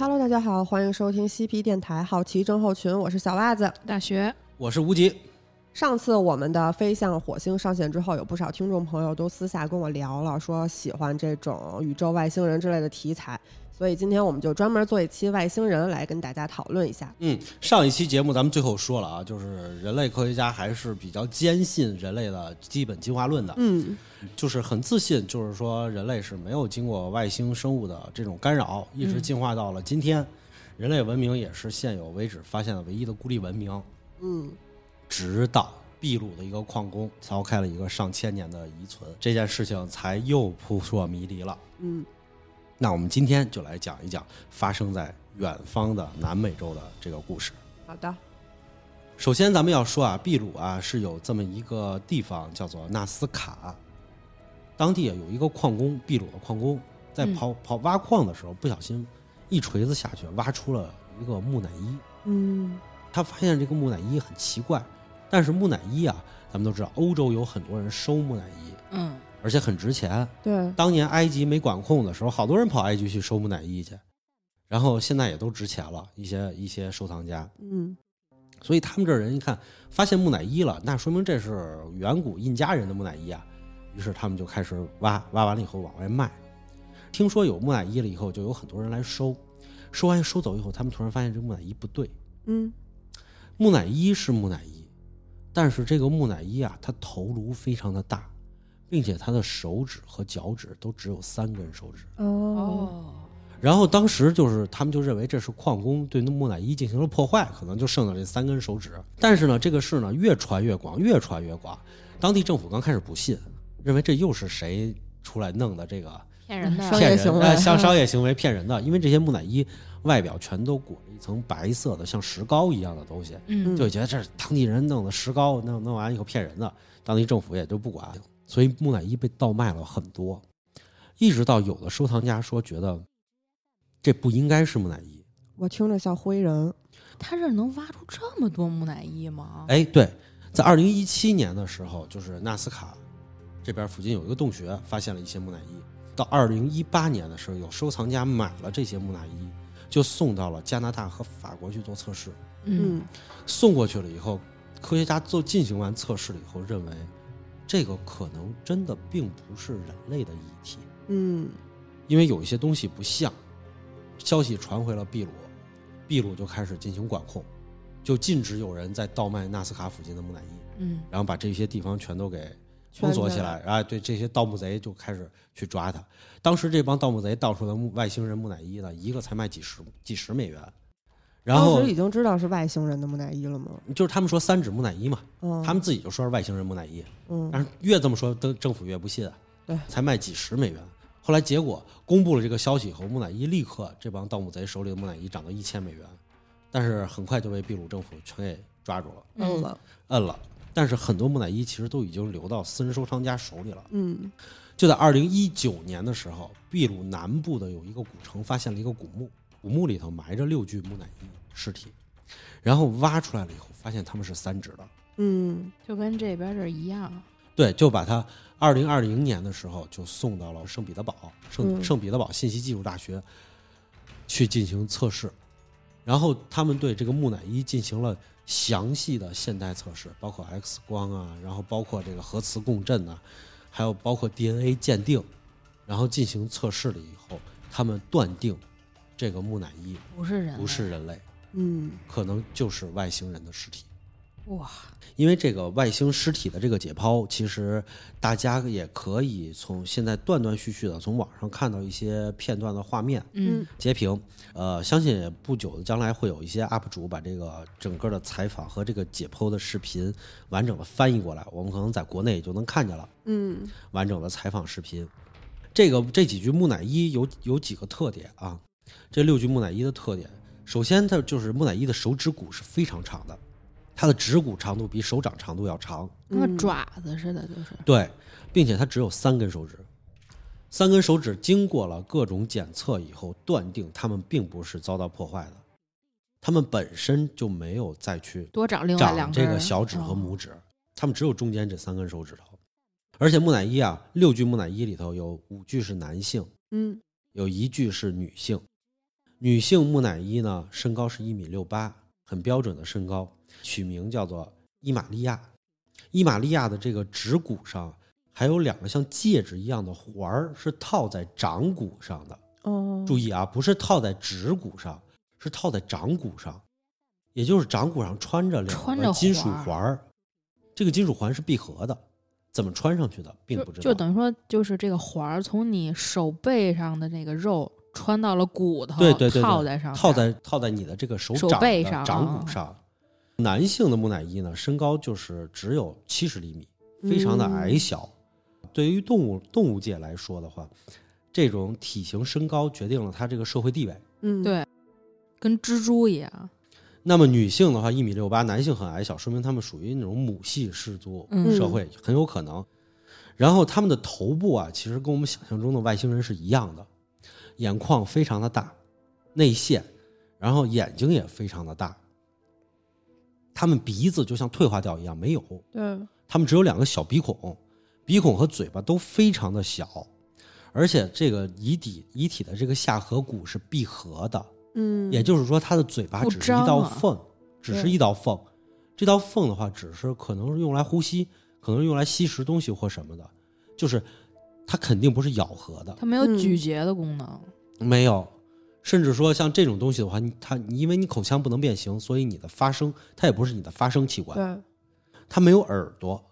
Hello，大家好，欢迎收听西皮电台好奇症候群，我是小袜子。大学我是无极，上次我们的飞向火星上线之后，有不少听众朋友都私下跟我聊了，说喜欢这种宇宙外星人之类的题材，所以今天我们就专门做一期外星人来跟大家讨论一下。嗯，上一期节目咱们最后说了啊，就是人类科学家还是比较坚信人类的基本进化论的，嗯。就是很自信，就是说人类是没有经过外星生物的这种干扰，一直进化到了今天，人类文明也是现有为止发现的唯一的孤立文明，嗯，直到秘鲁的一个矿工凿开了一个上千年的遗存，这件事情才又扑朔迷离了。嗯，那我们今天就来讲一讲发生在远方的南美洲的这个故事。好的，首先，咱们要说啊，秘鲁啊是有这么一个地方叫做纳斯卡，当地啊有一个矿工，秘鲁的矿工在刨刨挖矿的时候，不小心一锤子下去，挖出了一个木乃伊。嗯。他发现这个木乃伊很奇怪，但是木乃伊啊，咱们都知道，欧洲有很多人收木乃伊，嗯，而且很值钱。对，当年埃及没管控的时候，好多人跑埃及去收木乃伊去，然后现在也都值钱了，一些一些收藏家。嗯所以他们这人一看发现木乃伊了，那说明这是远古印加人的木乃伊啊。于是他们就开始挖，挖完了以后往外卖。听说有木乃伊了以后，就有很多人来收，收完收走以后，他们突然发现这木乃伊不对。嗯木乃伊是木乃伊，但是这个木乃伊啊，它头颅非常的大，并且他的手指和脚趾都只有三根手指。哦哦，然后当时就是他们就认为这是矿工对那木乃伊进行了破坏，可能就剩了这三根手指。但是呢，这个事呢越传越广，越传越广。当地政府刚开始不信，认为这又是谁出来弄的这个骗人的，商骗人业行为呃像商业行为骗人的，因为这些木乃伊外表全都裹着一层白色的像石膏一样的东西，嗯就觉得这是当地人弄的石膏，弄弄完以后骗人的，当地政府也就不管，所以木乃伊被盗卖了很多，一直到有的收藏家说觉得这不应该是木乃伊。我听着像灰人。他这能挖出这么多木乃伊吗？哎，对，在二零一七年的时候，就是纳斯卡这边附近有一个洞穴，发现了一些木乃伊。到二零一八年的时候，有收藏家买了这些木乃伊，就送到了加拿大和法国去做测试。嗯，送过去了以后，科学家做进行完测试了以后，认为这个可能真的并不是人类的遗体，嗯因为有一些东西不像。消息传回了秘鲁，秘鲁就开始进行管控，就禁止有人在盗卖纳斯卡附近的木乃伊。嗯，然后把这些地方全都给封锁起圈来，啊，对这些盗墓贼就开始去抓他。当时这帮盗墓贼盗出的木外星人木乃伊呢，一个才卖几十几十美元，然后当时已经知道是外星人的木乃伊了吗？就是他们说三指木乃伊嘛，嗯，他们自己就说是外星人木乃伊，嗯但是越这么说，政政府越不信啊，对才卖几十美元。后来结果公布了这个消息以后，木乃伊立刻这帮盗墓贼手里的木乃伊涨到一千美元，但是很快就被秘鲁政府全给抓住了，摁了，摁了。但是很多木乃伊其实都已经流到私人收藏家手里了。嗯就在二零一九年的时候，秘鲁南部的有一个古城发现了一个古墓，古墓里头埋着六具木乃伊尸体，然后挖出来了以后，发现他们是三指的。嗯。就跟这边这一样。对，就把他二零二零年的时候就送到了圣彼得堡圣嗯。圣彼得堡信息技术大学去进行测试，然后他们对这个木乃伊进行了详细的现代测试，包括 X 光啊，然后包括这个核磁共振啊，还有包括 DNA 鉴定，然后进行测试了以后，他们断定这个木乃伊不是人，不是人类，嗯可能就是外星人的尸体。哇，因为这个外星尸体的这个解剖，其实大家也可以从现在断断续续的从网上看到一些片段的画面嗯截屏。呃，相信不久的将来会有一些 UP 主把这个整个的采访和这个解剖的视频完整的翻译过来，我们可能在国内也就能看见了嗯完整的采访视频。这个这几具木乃伊有有几个特点啊？这六具木乃伊的特点，首先它就是木乃伊的手指骨是非常长的，它的指骨长度比手掌长度要长。跟个嗯爪子似的，就是。对，并且它只有三根手指，三根手指经过了各种检测以后，断定它们并不是遭到破坏的，它们本身就没有再去多长另外两长这个小指和哦拇指，它们只有中间这三根手指头。而且木乃伊啊，六具木乃伊里头有五具是男性，嗯有一具是女性，女性木乃伊呢，身高是一米六八，很标准的身高，取名叫做伊玛利亚。伊玛利亚的这个指骨上还有两个像戒指一样的环儿，是套在掌骨上的。哦，注意啊，不是套在指骨上，是套在掌骨上，也就是掌骨上穿着两个金属环儿。这个金属环是闭合的，怎么穿上去的并不知道。就等于说，就是这个环儿从你手背上的那个肉穿到了骨头，对对对对套在上面，套在套在你的这个手手掌掌骨上。男性的木乃伊呢，身高就是只有七十厘米，非常的矮嗯小。对于动物动物界来说的话，这种体型身高决定了它这个社会地位。嗯，对跟蜘蛛一样。那么女性的话，一米六八，男性很矮小，说明他们属于那种母系氏族嗯社会，很有可能。然后他们的头部啊，其实跟我们想象中的外星人是一样的，眼眶非常的大，内陷，然后眼睛也非常的大。他们鼻子就像退化掉一样，没有，对，他们只有两个小鼻孔，鼻孔和嘴巴都非常的小，而且这个遗体遗体的这个下颌骨是闭合的，嗯，也就是说，他的嘴巴只是一道缝，只是一道缝。这道缝的话，只是可能是用来呼吸，可能是用来吸食东西或什么的，就是它肯定不是咬合的，它没有嗯咀嚼的功能。没有。甚至说像这种东西的话，你它你因为你口腔不能变形，所以你的发声它也不是你的发声器官，对，它没有耳朵，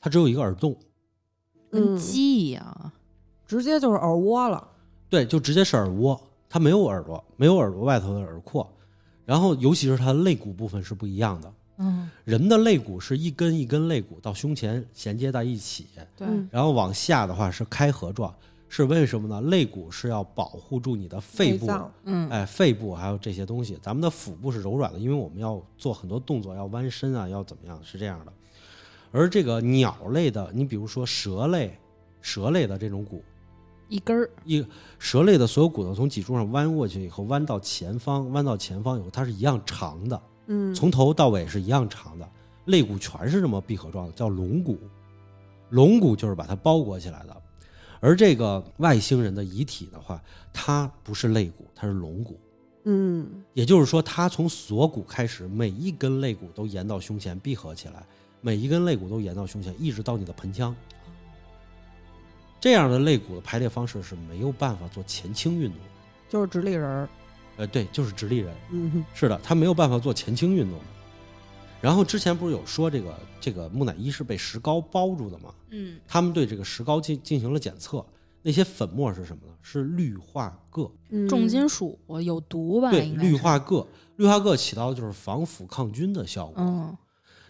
它只有一个耳洞，跟嗯鸡一样啊，直接就是耳蜗了。对，就直接是耳蜗，它没有耳朵，没有耳朵外头的耳廓，然后尤其是它的肋骨部分是不一样的。嗯，人的肋骨是一根一根肋骨到胸前衔接在一起，对，嗯然后往下的话是开合状，是为什么呢？肋骨是要保护住你的肺部，嗯，哎，肺部还有这些东西。咱们的腹部是柔软的，因为我们要做很多动作，要弯身啊，要怎么样，是这样的。而这个鸟类的，你比如说蛇类，蛇类的这种骨，一根儿，一蛇类的所有骨头从脊柱上弯过去以后，弯到前方，弯到前方以后，它是一样长的。嗯，从头到尾是一样长的，肋骨全是这么闭合状的，叫龙骨。龙骨就是把它包裹起来的。而这个外星人的遗体的话，它不是肋骨，它是龙骨。嗯也就是说，它从锁骨开始，每一根肋骨都延到胸前闭合起来，每一根肋骨都延到胸前，一直到你的盆腔。这样的肋骨的排列方式是没有办法做前倾运动的。就是直立人儿。呃，对，就是直立人。嗯是的，他没有办法做前倾运动的。然后之前不是有说这个这个木乃伊是被石膏包住的吗？嗯，他们对这个石膏进进行了检测，那些粉末是什么呢？是氯化铬。嗯，重金属有毒吧？对，氯化铬，氯化铬起到的就是防腐抗菌的效果。嗯，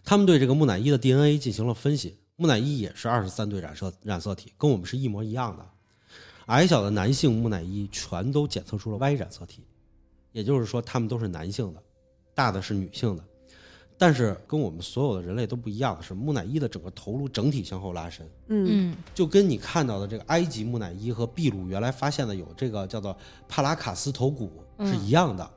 他们对这个木乃伊的 DNA 进行了分析，木乃伊也是二十三对染色染色体，跟我们是一模一样的。矮小的男性木乃伊全都检测出了 Y 染色体，也就是说他们都是男性的，大的是女性的。但是跟我们所有的人类都不一样的是，木乃伊的整个头颅整体向后拉伸，嗯嗯，就跟你看到的这个埃及木乃伊和秘鲁原来发现的有这个叫做帕拉卡斯头骨是一样的。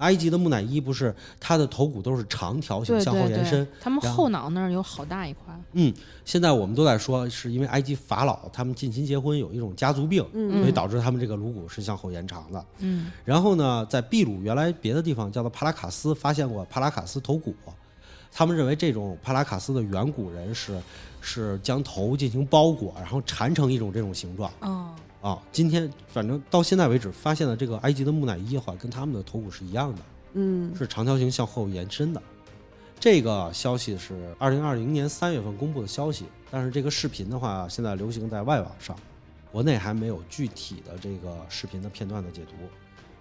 埃及的木乃伊不是它的头骨都是长条形向后延伸，，他们后后脑那儿有好大一块。嗯，现在我们都在说，是因为埃及法老他们近亲结婚有一种家族病，嗯所以导致他们这个颅骨是向后延长的。嗯然后呢，在秘鲁原来别的地方叫做帕拉卡斯发现过帕拉卡斯头骨，他们认为这种帕拉卡斯的远古人是是将头进行包裹，然后缠成一种这种形状哦，啊。今天反正到现在为止发现的这个埃及的木乃伊的话，跟他们的头骨是一样的。嗯是长条形向后延伸的。这个消息是二零二零年三月份公布的消息，但是这个视频的话，现在流行在外网上，国内还没有具体的这个视频的片段的解读。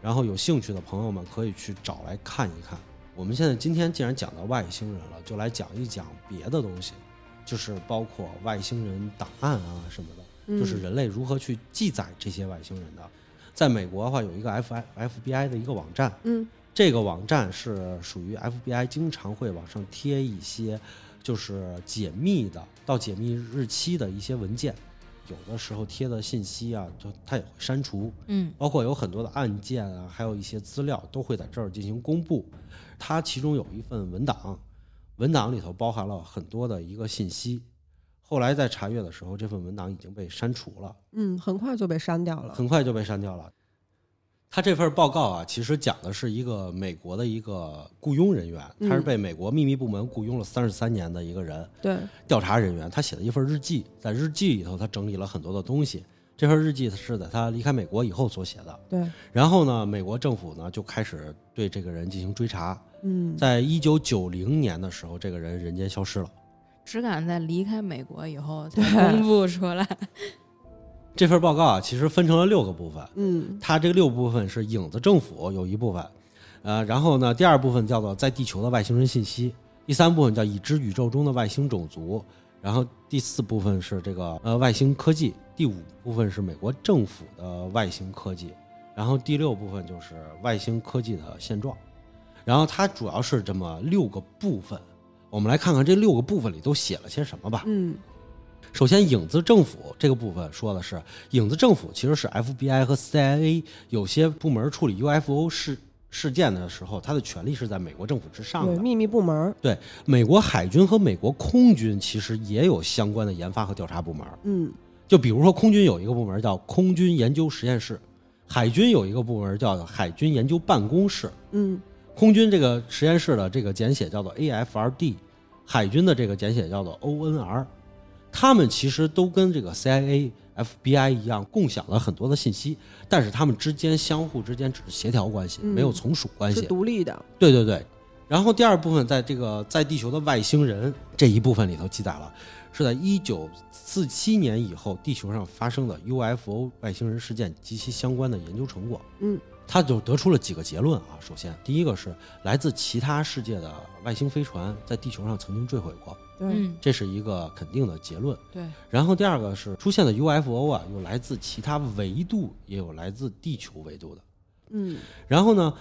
然后有兴趣的朋友们可以去找来看一看。我们现在今天既然讲到外星人了，就来讲一讲别的东西，就是包括外星人档案啊什么的，就是人类如何去记载这些外星人的。在美国的话，有一个 F I F B I 的一个网站，嗯这个网站是属于 FBI 经常会往上贴一些就是解密的到解密日期的一些文件，有的时候贴的信息啊，就它也会删除，嗯包括有很多的案件啊，还有一些资料都会在这儿进行公布。它其中有一份文档，文档里头包含了很多的一个信息。后来在查阅的时候，这份文档已经被删除了。嗯，很快就被删掉了。很快就被删掉了。他这份报告啊，其实讲的是一个美国的一个雇佣人员，他是嗯被美国秘密部门雇佣了三十三年的一个人，对，调查人员。他写了一份日记，在日记里头，他整理了很多的东西。这份日记是在他离开美国以后所写的。对，然后呢，美国政府呢就开始对这个人进行追查。嗯，在一九九零年的时候，这个人人间消失了。只敢在离开美国以后才公布出来。这份报告啊，其实分成了六个部分。嗯它这个六部分是影子政府有一部分，呃，然后呢，第二部分叫做在地球的外星人信息，第三部分叫已知宇宙中的外星种族，然后第四部分是这个呃外星科技，第五部分是美国政府的外星科技，然后第六部分就是外星科技的现状，然后它主要是这么六个部分，我们来看看这六个部分里都写了些什么吧。嗯首先，影子政府这个部分说的是，影子政府其实是 FBI 和 CIA 有些部门处理 UFO 事事件的时候，它的权力是在美国政府之上，的。秘密部门，对，美国海军和美国空军其实也有相关的研发和调查部门。嗯就比如说，空军有一个部门叫空军研究实验室，海军有一个部门叫海军研究办公室。嗯空军这个实验室的这个简写叫做 AFRD，海军的这个简写叫做 ONR，他们其实都跟这个 CIA、FBI 一样，共享了很多的信息，但是他们之间相互之间只是协调关系，嗯没有从属关是系。独立的，对对对。然后第二部分在这个在地球的外星人这一部分里头记载了，是在一九四七年以后地球上发生的 UFO 外星人事件及其相关的研究成果。嗯，他就得出了几个结论啊。首先，第一个是来自其他世界的外星飞船在地球上曾经坠毁过，对，嗯，这是一个肯定的结论。对，然后第二个是出现的 UFO 啊，有来自其他维度，也有来自地球维度的。嗯然后呢，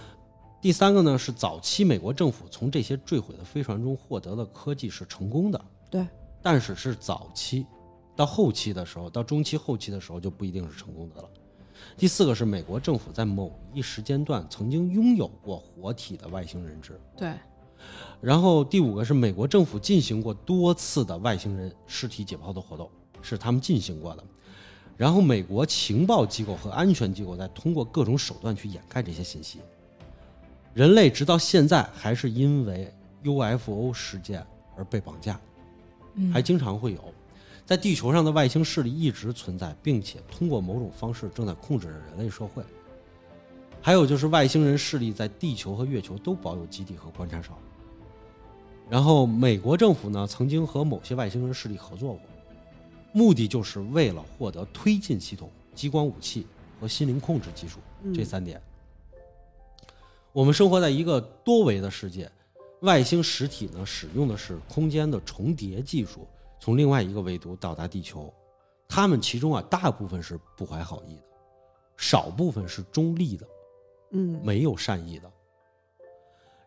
第三个呢是早期美国政府从这些坠毁的飞船中获得的科技是成功的，对，但是是早期，到后期的时候，到中期后期的时候就不一定是成功的了。第四个是美国政府在某一时间段曾经拥有过活体的外星人质，对，然后第五个是美国政府进行过多次的外星人尸体解剖的活动，是他们进行过的。然后美国情报机构和安全机构在通过各种手段去掩盖这些信息。人类直到现在还是因为 UFO 事件而被绑架，嗯还经常会有。在地球上的外星势力一直存在，并且通过某种方式正在控制着人类社会。还有就是外星人势力在地球和月球都保有基地和观察哨。然后美国政府呢，曾经和某些外星人势力合作过，目的就是为了获得推进系统、激光武器和心灵控制技术嗯这三点。我们生活在一个多维的世界，外星实体呢使用的是空间的重叠技术，从另外一个维度到达地球。他们其中啊，大部分是不怀好意的，少部分是中立的，嗯没有善意的。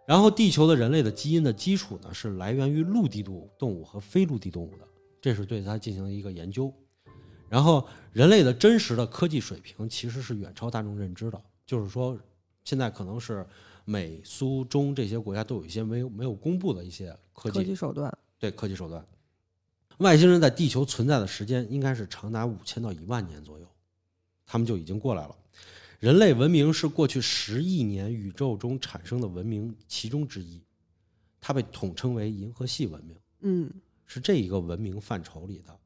然后，地球的人类的基因的基础呢，是来源于陆地动动物和非陆地动物的，这是对它进行了一个研究。然后，人类的真实的科技水平其实是远超大众认知的，就是说，现在可能是美、苏、中这些国家都有一些没有没有公布的一些科技科技手段，对科技手段。外星人在地球存在的时间应该是长达五千到一万年左右，他们就已经过来了。人类文明是过去十亿年宇宙中产生的文明其中之一，它被统称为银河系文明，嗯是这一个文明范畴里的。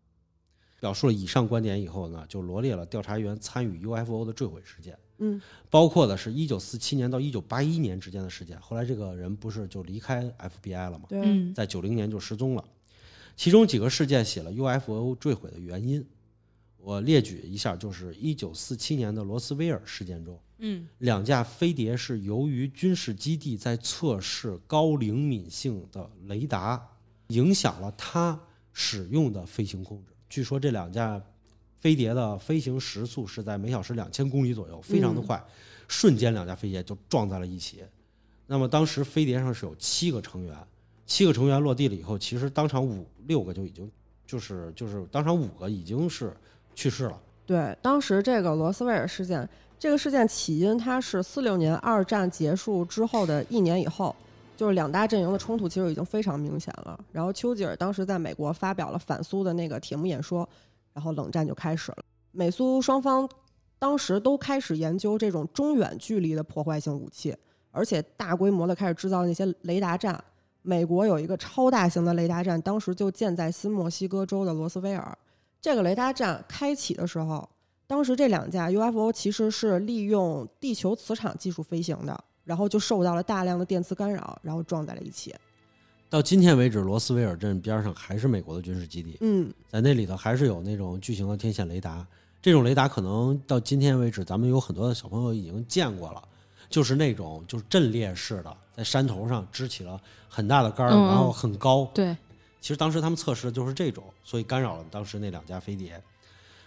表述了以上观点以后呢，就罗列了调查员参与 UFO 的坠毁事件，嗯包括的是1947年到1981年之间的事件。后来这个人不是就离开 FBI 了吗？对，嗯在九零年就失踪了。其中几个事件写了 UFO 坠毁的原因，我列举一下，就是一九四七年的罗斯威尔事件中，嗯两架飞碟是由于军事基地在测试高灵敏性的雷达，影响了它使用的飞行控制。据说这两架飞碟的飞行时速是在每小时两千公里左右，非常的快，瞬间两架飞碟就撞在了一起。那么当时飞碟上是有七个成员，七个成员落地了以后，其实当场五六个就已经就是就是当场五个已经是去世了。对，当时这个罗斯威尔事件，这个事件起因它是四六年二战结束之后的一年以后，就是两大阵营的冲突其实已经非常明显了。然后丘吉尔当时在美国发表了反苏的那个铁幕演说，然后冷战就开始了。美苏双方当时都开始研究这种中远距离的破坏性武器，而且大规模的开始制造那些雷达站。美国有一个超大型的雷达站，当时就建在新墨西哥州的罗斯威尔。这个雷达站开启的时候，当时这两架 UFO 其实是利用地球磁场技术飞行的，然后就受到了大量的电磁干扰，然后撞在了一起。到今天为止，罗斯威尔镇边上还是美国的军事基地，嗯在那里头还是有那种巨型的天线雷达。这种雷达可能到今天为止，咱们有很多的小朋友已经见过了，就是那种就是阵列式的，在山头上支起了很大的杆儿，然后很高。对，其实当时他们测试的就是这种，所以干扰了当时那两架飞碟。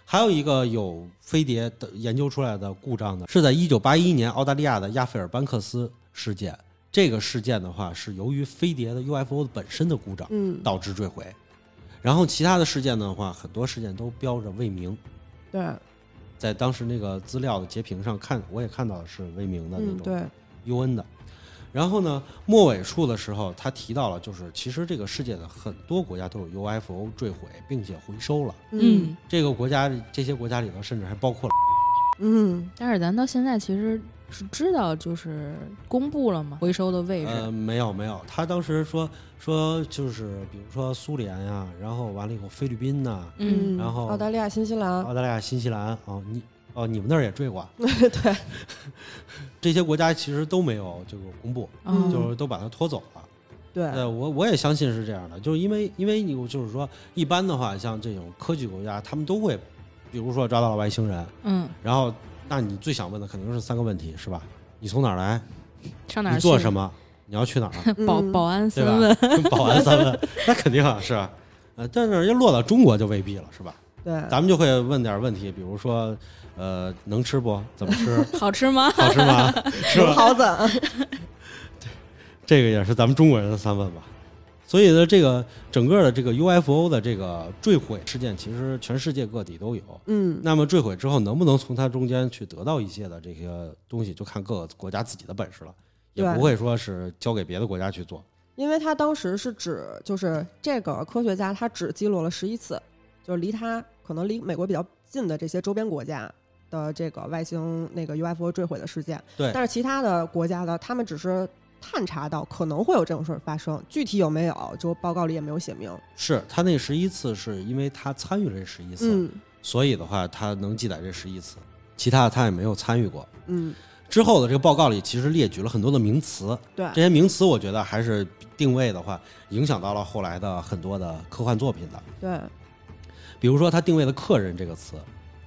还有一个有飞碟的研究出来的故障呢，是在一九八一年澳大利亚的亚费尔班克斯事件。这个事件的话，是由于飞碟的 UFO 本身的故障嗯，导致坠毁。然后其他的事件的话，很多事件都标着未明，对，在当时那个资料的截屏上看，我也看到是未明的那嗯种对，UN 的。然后呢，末尾处的时候，他提到了，就是其实这个世界的很多国家都有 UFO 坠毁并且回收了。嗯，这个国家这些国家里头，甚至还包括了嗯但是咱到现在其实是知道，就是公布了吗，回收的位置。呃，没有没有，他当时说说就是比如说苏联呀，然后完了以后菲律宾呐，嗯然后澳大利亚、新西兰，澳大利亚、新西兰哦，你哦你们那儿也坠过啊，对，这些国家其实都没有这个公布，嗯就是都把它拖走了。对，呃，我我也相信是这样的，就是因为因为你就是说，一般的话，像这种科技国家，他们都会，比如说抓到了外星人，嗯，然后那你最想问的肯定是三个问题，是吧？你从哪儿来？上哪儿你做什？么？你要去哪儿？保嗯 保安三问。保安三问，那肯定啊，是吧？呃，但是要落到中国就未必了，是吧？对，咱们就会问点问题，比如说，呃，能吃不？怎么吃？好吃吗？好吃吗？是吧？好怎？这个也是咱们中国人的三问吧。所以呢，这个整个的这个 UFO 的这个坠毁事件，其实全世界各地都有。嗯，那么坠毁之后，能不能从它中间去得到一些的这些东西，就看各个国家自己的本事了，也不会说是交给别的国家去做。因为他当时是指，就是这个科学家他只记录了十一次，就是离他可能离美国比较近的这些周边国家的这个外星那个 UFO 坠毁的事件。对但是其他的国家的，他们只是探查到可能会有这种事儿发生，具体有没有，就报告里也没有写明。是他那十一次，是因为他参与了这十一次，嗯所以的话他能记载这十一次，其他的他也没有参与过。嗯，之后的这个报告里，其实列举了很多的名词，对这些名词我觉得还是定位的话，影响到了后来的很多的科幻作品的。对，比如说，他定位的“客人”这个词，“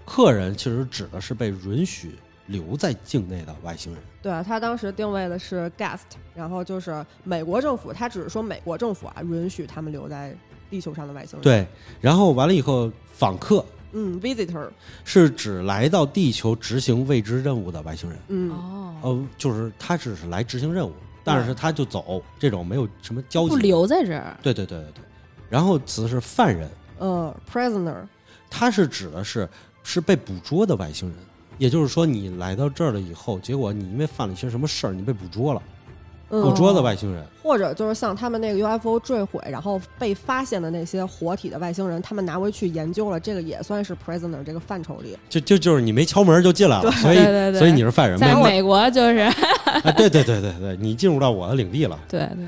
客人”其实指的是被允许留在境内的外星人。对他当时定位的是 guest，然后就是美国政府，他只是说美国政府啊允许他们留在地球上的外星人。，对，然后完了以后，访客嗯，visitor，是指来到地球执行未知任务的外星人。嗯，哦，呃，就是他只是来执行任务，但是他就走，这种没有什么交集。不留在这儿。对对对对对。然后词是犯人，呃，prisoner，他是指的是是被捕捉的外星人，也就是说你来到这儿了以后，结果你因为犯了一些什么事儿，你被捕捉了，嗯，捕捉的外星人。或者就是像他们那个 UFO 坠毁，然后被发现的那些活体的外星人，他们拿回去研究了，这个也算是 prisoner 这个范畴里。就就就是你没敲门就进来了，所以对对对所以你是犯人，没在美国就是，啊，对对对对对，你进入到我的领地了。对对，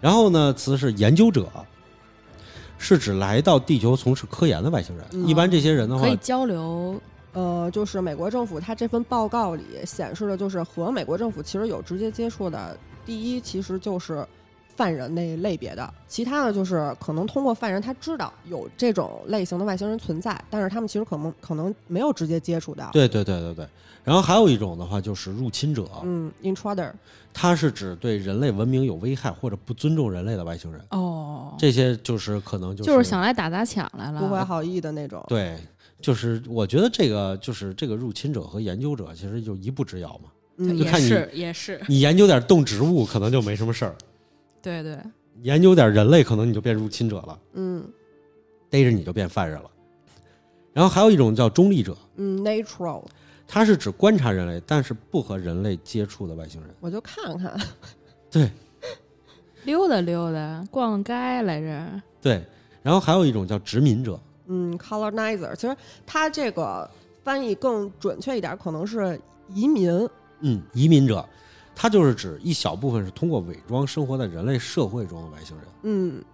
然后呢，词是研究者，是指来到地球从事科研的外星人。嗯一般这些人的话可以，交流。呃，就是美国政府他这份报告里显示的，就是和美国政府其实有直接接触的，第一其实就是犯人那一类别的，其他的就是可能通过犯人他知道有这种类型的外星人存在，但是他们其实可能可能没有直接接触到。，对对对对对。然后还有一种的话就是入侵者，嗯，intruder，它是指对人类文明有危害或者不尊重人类的外星人。哦，这些就是可能就是就是想来打砸抢来了。不怀好意的那种。对，就是我觉得这个就是这个入侵者和研究者其实就一步之遥嘛。嗯就看你也是也是，你研究点动植物可能就没什么事儿，对对，研究点人类可能你就变入侵者了，嗯逮着你就变犯人了。然后还有一种叫中立者，嗯，natural，它是指观察人类但是不和人类接触的外星人。我就看看。对溜达溜达，逛街来着。对，然后还有一种叫殖民者，嗯，colonizer，其实它这个翻译更准确一点，可能是移民。嗯，移民者，它就是指一小部分是通过伪装生活在人类社会中的外星人。嗯，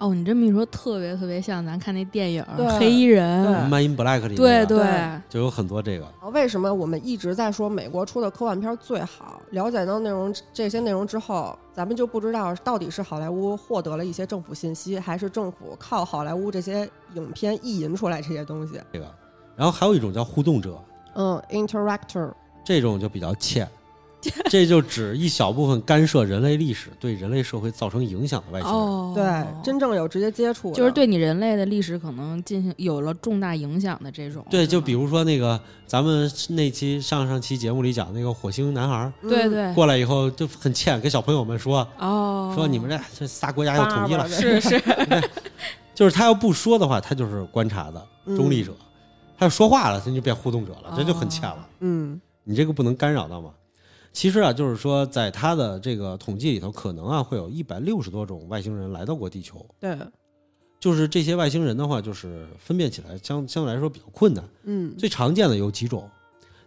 哦，你这么一说，特别特别像咱看那电影对《黑衣人》对《Man in Black》里对对，就有很多这个。为什么我们一直在说美国出的科幻片最好？了解到内容这些内容之后，咱们就不知道到底是好莱坞获得了一些政府信息，还是政府靠好莱坞这些影片意淫出来这些东西。这个，然后还有一种叫互动者，嗯，interactor。这种就比较欠，这就指一小部分干涉人类历史、对人类社会造成影响的外星人。哦，对，真正有直接接触，就是对你人类的历史可能进行有了重大影响的这种。对，就比如说那个咱们那期上上期节目里讲那个火星男孩对对。过来以后就很欠，跟小朋友们说哦，说你们这这仨国家要统一了是是。就是他要不说的话，他就是观察的中立者；他要说话了，他就变互动者了，这就很欠了。嗯。你这个不能干扰到嘛。其实啊，就是说，在他的这个统计里头，可能啊会有一百六十多种外星人来到过地球。对，就是这些外星人的话，就是分辨起来相相对来说比较困难。嗯最常见的有几种，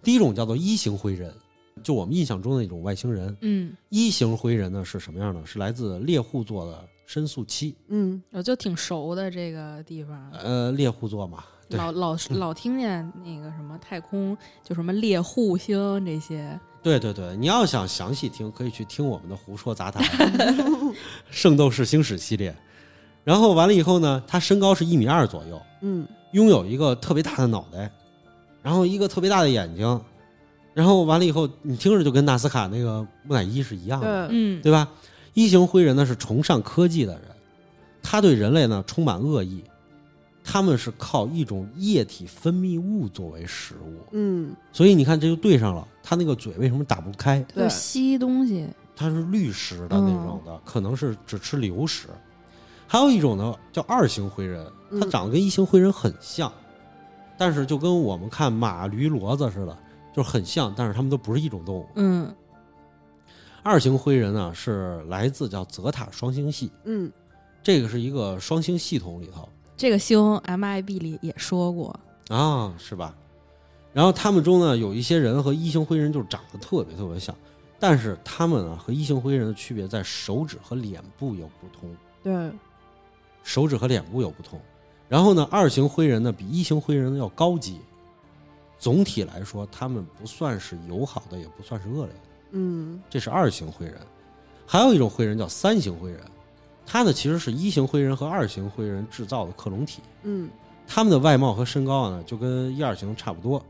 第一种叫做一型灰人，就我们印象中的那种外星人。嗯，一型灰人呢是什么样的？是来自猎户座的申宿七，嗯我就挺熟的这个地方，呃，猎户座嘛，老老 老听见那个什么太空，就什么猎户星这些。对对对，你要想详细听，可以去听我们的《胡说杂谈》《圣斗士星矢》系列。然后完了以后呢，他身高是一米二左右，嗯拥有一个特别大的脑袋，然后一个特别大的眼睛，然后完了以后，你听着就跟纳斯卡那个木乃伊是一样的，对，嗯，对吧？一型灰人呢是崇尚科技的人，他对人类呢充满恶意，他们是靠一种液体分泌物作为食物，嗯所以你看这就对上了，它那个嘴为什么打不开？对吸东西。它是绿食的那种的，可能是只吃流食。还有一种呢，叫二型灰人，它嗯长得跟一型灰人很像，但是就跟我们看马、驴、骡子似的，就是很像，但是它们都不是一种动物。嗯二型灰人呢，是来自叫泽塔双星系，嗯这个是一个双星系统里头这个星 MIB 里也说过，啊，是吧？然后他们中呢，有一些人和一型灰人就是长得特别特别像，但是他们啊和一型灰人的区别在手指和脸部有不同。对，手指和脸部有不同。然后呢，二型灰人呢比一型灰人要高级。总体来说，他们不算是友好的，也不算是恶劣的，嗯这是二型灰人。还有一种灰人叫三型灰人，他呢其实是一型灰人和二型灰人制造的克隆体。嗯他们的外貌和身高啊呢就跟一二型差不多，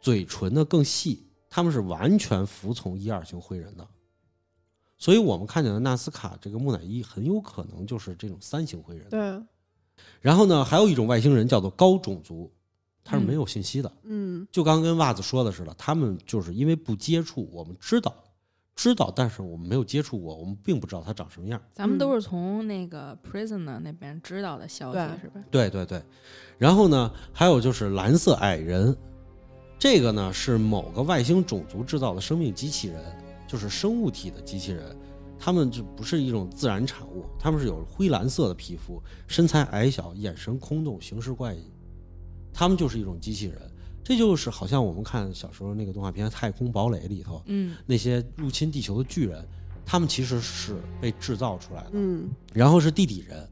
嘴唇呢更细，他们是完全服从一二型灰人的。所以我们看见的纳斯卡这个木乃伊很有可能就是这种三型灰人。对，然后呢，还有一种外星人叫做高种族，他是没有信息的，嗯就刚跟袜子说的似的，他们就是因为不接触，我们知道，知道，但是我们没有接触过，我们并不知道它长什么样。咱们都是从那个 prisoner 那边知道的消息，对是吧？对对对，然后呢，还有就是蓝色矮人，这个呢是某个外星种族制造的生命机器人，就是生物体的机器人。他们就不是一种自然产物，他们是有灰蓝色的皮肤，身材矮小，眼神空洞，行事怪异。他们就是一种机器人，这就是好像我们看小时候那个动画片《太空堡垒》里头嗯那些入侵地球的巨人，他们其实是被制造出来的。嗯然后是地底人，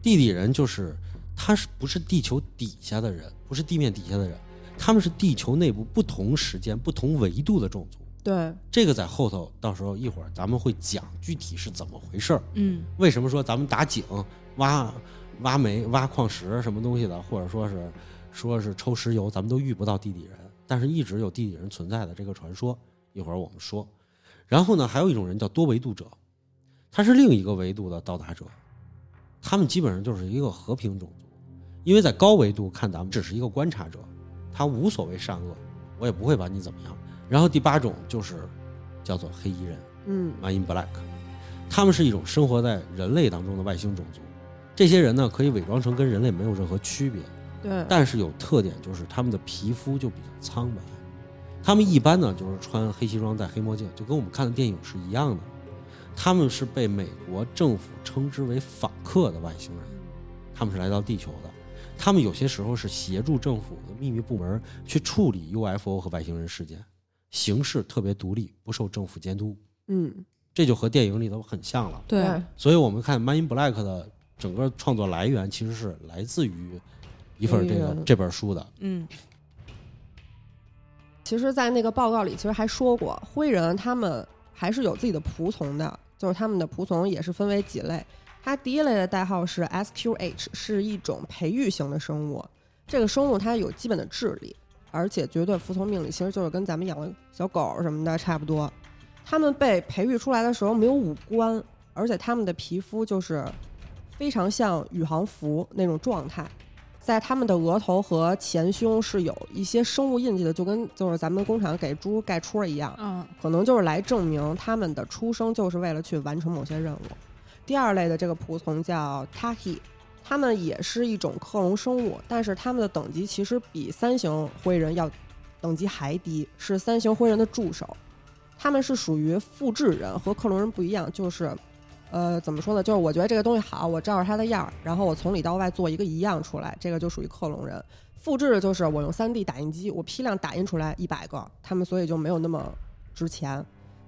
地底人就是他是不是地球底下的人，不是地面底下的人，他们是地球内部不同时间、不同维度的种族。对，这个在后头，到时候一会儿咱们会讲具体是怎么回事儿。嗯为什么说咱们打井、挖挖煤、挖矿石什么东西的，或者说是说是抽石油，咱们都遇不到地底人，但是一直有地底人存在的这个传说，一会儿我们说。然后呢，还有一种人叫多维度者，他是另一个维度的到达者，他们基本上就是一个和平种族，因为在高维度看咱们只是一个观察者，他无所谓善恶，我也不会把你怎么样。然后第八种就是叫做黑衣人。嗯 Man in Black，他们是一种生活在人类当中的外星种族。这些人呢，可以伪装成跟人类没有任何区别，对，但是有特点就是他们的皮肤就比较苍白。他们一般呢就是穿黑西装、戴黑墨镜，就跟我们看的电影是一样的。他们是被美国政府称之为访客的外星人，他们是来到地球的。他们有些时候是协助政府的秘密部门去处理 UFO 和外星人事件，形式特别独立，不受政府监督。嗯，这就和电影里头很像了。对，所以我们看《Man in Black》的整个创作来源其实是来自于一份这个嗯这本书的。嗯其实，在那个报告里，其实还说过，灰人他们还是有自己的仆从的，就是他们的仆从也是分为几类。它第一类的代号是 SQH，是一种培育型的生物。这个生物它有基本的智力，而且绝对服从命令，其实就是跟咱们养的小狗什么的差不多。它们被培育出来的时候没有五官，而且它们的皮肤就是非常像宇航服那种状态。在他们的额头和前胸是有一些生物印记的，就跟就是咱们工厂给猪盖戳一样，嗯可能就是来证明他们的出生就是为了去完成某些任务。第二类的这个仆从叫 Taki，他们也是一种克隆生物，但是他们的等级其实比三型灰人要等级还低，是三型灰人的助手。他们是属于复制人，和克隆人不一样，就是，呃，怎么说呢？就是我觉得这个东西好，我照着它的样儿，然后我从里到外做一个一样出来，这个就属于克隆人。复制就是我用 3D 打印机，我批量打印出来一百个，他们所以就没有那么值钱。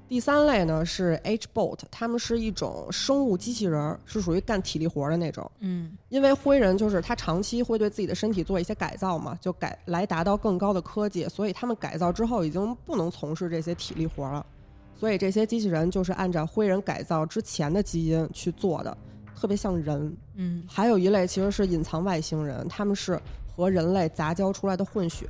第三类呢是 H-Bot，他们是一种生物机器人儿，是属于干体力活儿的那种。嗯因为灰人就是他长期会对自己的身体做一些改造嘛，就改来达到更高的科技，所以他们改造之后已经不能从事这些体力活了，所以这些机器人就是按照灰人改造之前的基因去做的，特别像人。嗯还有一类其实是隐藏外星人，他们是和人类杂交出来的混血，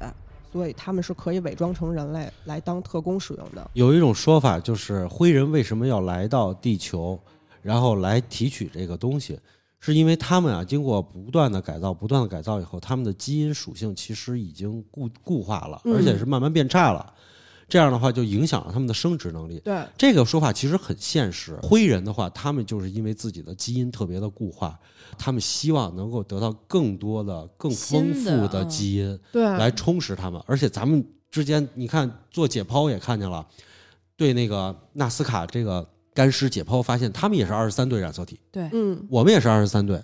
所以他们是可以伪装成人类来当特工使用的。有一种说法就是灰人为什么要来到地球，然后来提取这个东西，是因为他们啊经过不断的改造、不断的改造以后，他们的基因属性其实已经固固化了，嗯而且是慢慢变差了。这样的话就影响了他们的生殖能力。对，这个说法其实很现实。灰人的话，他们就是因为自己的基因特别的固化，他们希望能够得到更多的、更丰富的基因对，来充实他们。而且咱们之间，你看做解剖也看见了，对那个纳斯卡这个干尸解剖发现，他们也是二十三对染色体，对，嗯，我们也是二十三对。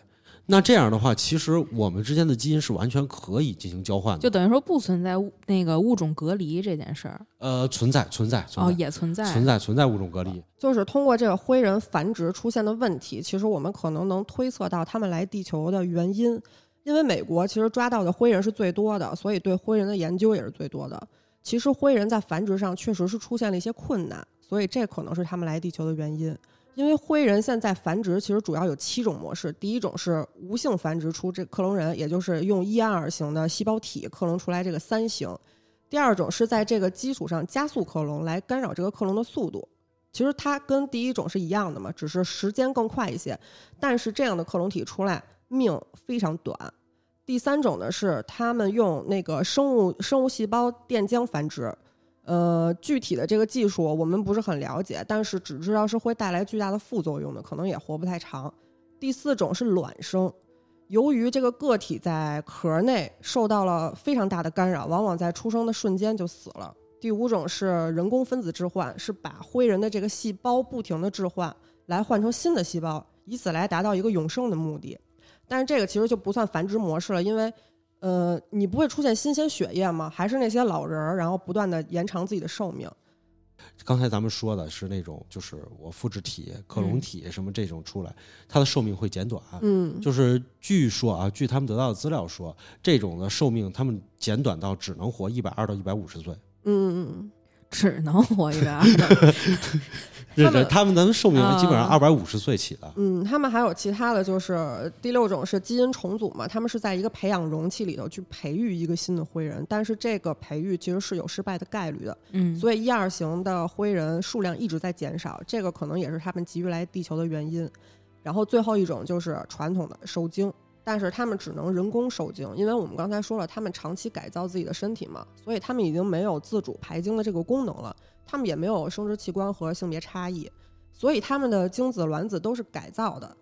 那这样的话，其实我们之间的基因是完全可以进行交换的，就等于说不存在物那个物种隔离这件事儿呃存在存在存哦，也存在存在存在物种隔离。就是通过这个灰人繁殖出现的问题，其实我们可能能推测到他们来地球的原因。因为美国其实抓到的灰人是最多的，所以对灰人的研究也是最多的。其实灰人在繁殖上确实是出现了一些困难，所以这可能是他们来地球的原因。因为灰人现在繁殖其实主要有七种模式，第一种是无性繁殖出这克隆人，也就是用一二型的细胞体克隆出来这个三型；第二种是在这个基础上加速克隆，来干扰这个克隆的速度。其实它跟第一种是一样的嘛，只是时间更快一些。但是这样的克隆体出来命非常短。第三种呢是他们用那个生物生物细胞电浆繁殖，呃，具体的这个技术我们不是很了解，但是只知道是会带来巨大的副作用的，可能也活不太长。第四种是卵生，由于这个个体在壳内受到了非常大的干扰，往往在出生的瞬间就死了。第五种是人工分子置换，是把灰人的这个细胞不停的置换，来换成新的细胞，以此来达到一个永生的目的。但是这个其实就不算繁殖模式了，因为，呃，你不会出现新鲜血液吗？还是那些老人儿，然后不断的延长自己的寿命。刚才咱们说的是那种，就是我复制体、克隆嗯体什么这种出来，它的寿命会减短。嗯，就是据说啊，据他们得到的资料说，这种的寿命他们减短到只能活一百二到一百五十岁。嗯嗯只能活一百二 的。他们他们的寿命基本上啊二百五十岁起的。嗯，他们还有其他的就是第六种是基因重组嘛，他们是在一个培养容器里头去培育一个新的灰人，但是这个培育其实是有失败的概率的。嗯，所以一二型的灰人数量一直在减少，这个可能也是他们急于来地球的原因。然后最后一种就是传统的受精，但是他们只能人工受精，因为我们刚才说了，他们长期改造自己的身体嘛，所以他们已经没有自主排精的这个功能了，他们也没有生殖器官和性别差异，所以他们的精子卵子都是改造的。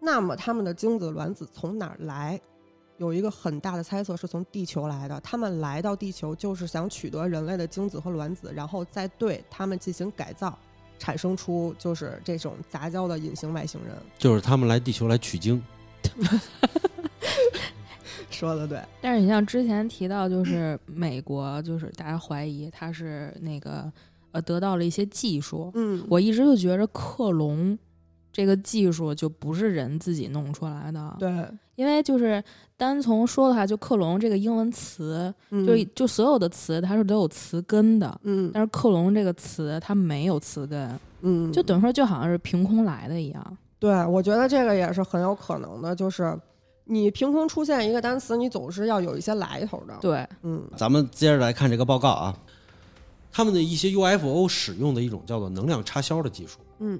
那么他们的精子卵子从哪儿来？有一个很大的猜测是从地球来的，他们来到地球就是想取得人类的精子和卵子，然后再对他们进行改造，产生出就是这种杂交的隐形外星人。就是他们来地球来取经，什 说的对，但是你像之前提到，就是美国，就是大家怀疑他是那个呃得到了一些技术，嗯，我一直就觉着克隆这个技术就不是人自己弄出来的，对，因为就是单从说的话，就克隆这个英文词，嗯。就就所有的词它是都有词根的，嗯。但是克隆这个词它没有词根，嗯，就等于说就好像是凭空来的一样。对，我觉得这个也是很有可能的，就是你凭空出现一个单词，你总是要有一些来头的。，对，嗯咱们接着来看这个报告啊，他们的一些 UFO 使用的一种叫做能量插销的技术。嗯，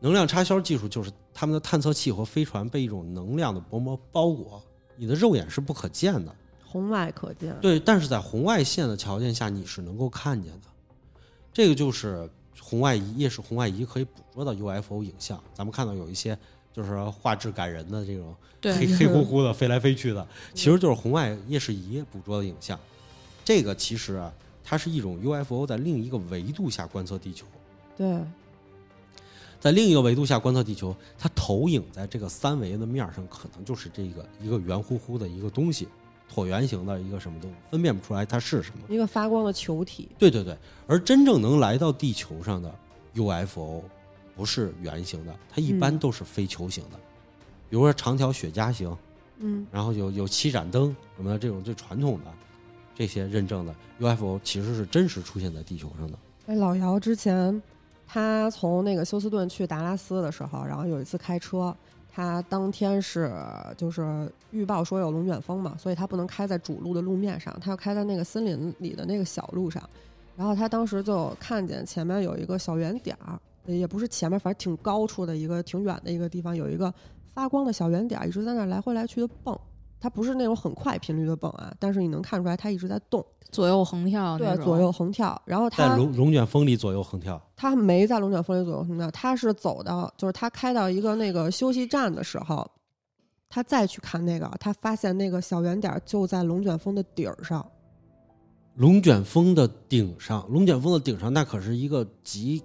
能量插销技术就是他们的探测器和飞船被一种能量的薄膜包裹，你的肉眼是不可见的。红外可见。对，但是在红外线的条件下，你是能够看见的。这个就是红外仪，夜视红外仪可以捕捉到 UFO 影像。咱们看到有一些就是画质感人的这种对黑 黑乎乎的飞来飞去的，其实就是红外夜视仪捕捉的影像。这个其实啊，它是一种 UFO 在另一个维度下观测地球，对，在另一个维度下观测地球，它投影在这个三维的面上，可能就是这个一个圆乎乎的一个东西，椭圆形的一个什么东西，分辨不出来它是什么。一个发光的球体。对对对，而真正能来到地球上的 UFO 不是圆形的，它一般嗯都是非球形的，比如说长条雪茄形，嗯然后有有七盏灯什么的这种最传统的这些认证的 UFO 其实是真实出现在地球上的。哎，老姚之前他从那个休斯顿去达拉斯的时候，然后有一次开车，他当天是就是预报说有龙卷风嘛，所以他不能开在主路的路面上，他要开在那个森林里的那个小路上。然后他当时就看见前面有一个小圆点儿，也不是前面，反正挺高处的一个挺远的一个地方，有一个发光的小圆点儿，一直在那来回来去的蹦。它不是那种很快频率的蹦啊，但是你能看出来它一直在动，左右横跳对，左右横跳。然后它在龙龙卷风里左右横跳，它没在龙卷风里左右横跳，它是走到，就是他开到一个那个休息站的时候，他再去看那个，他发现那个小圆点儿就在龙卷风的顶儿上。龙卷风的顶上，龙卷风的顶上那可是一个极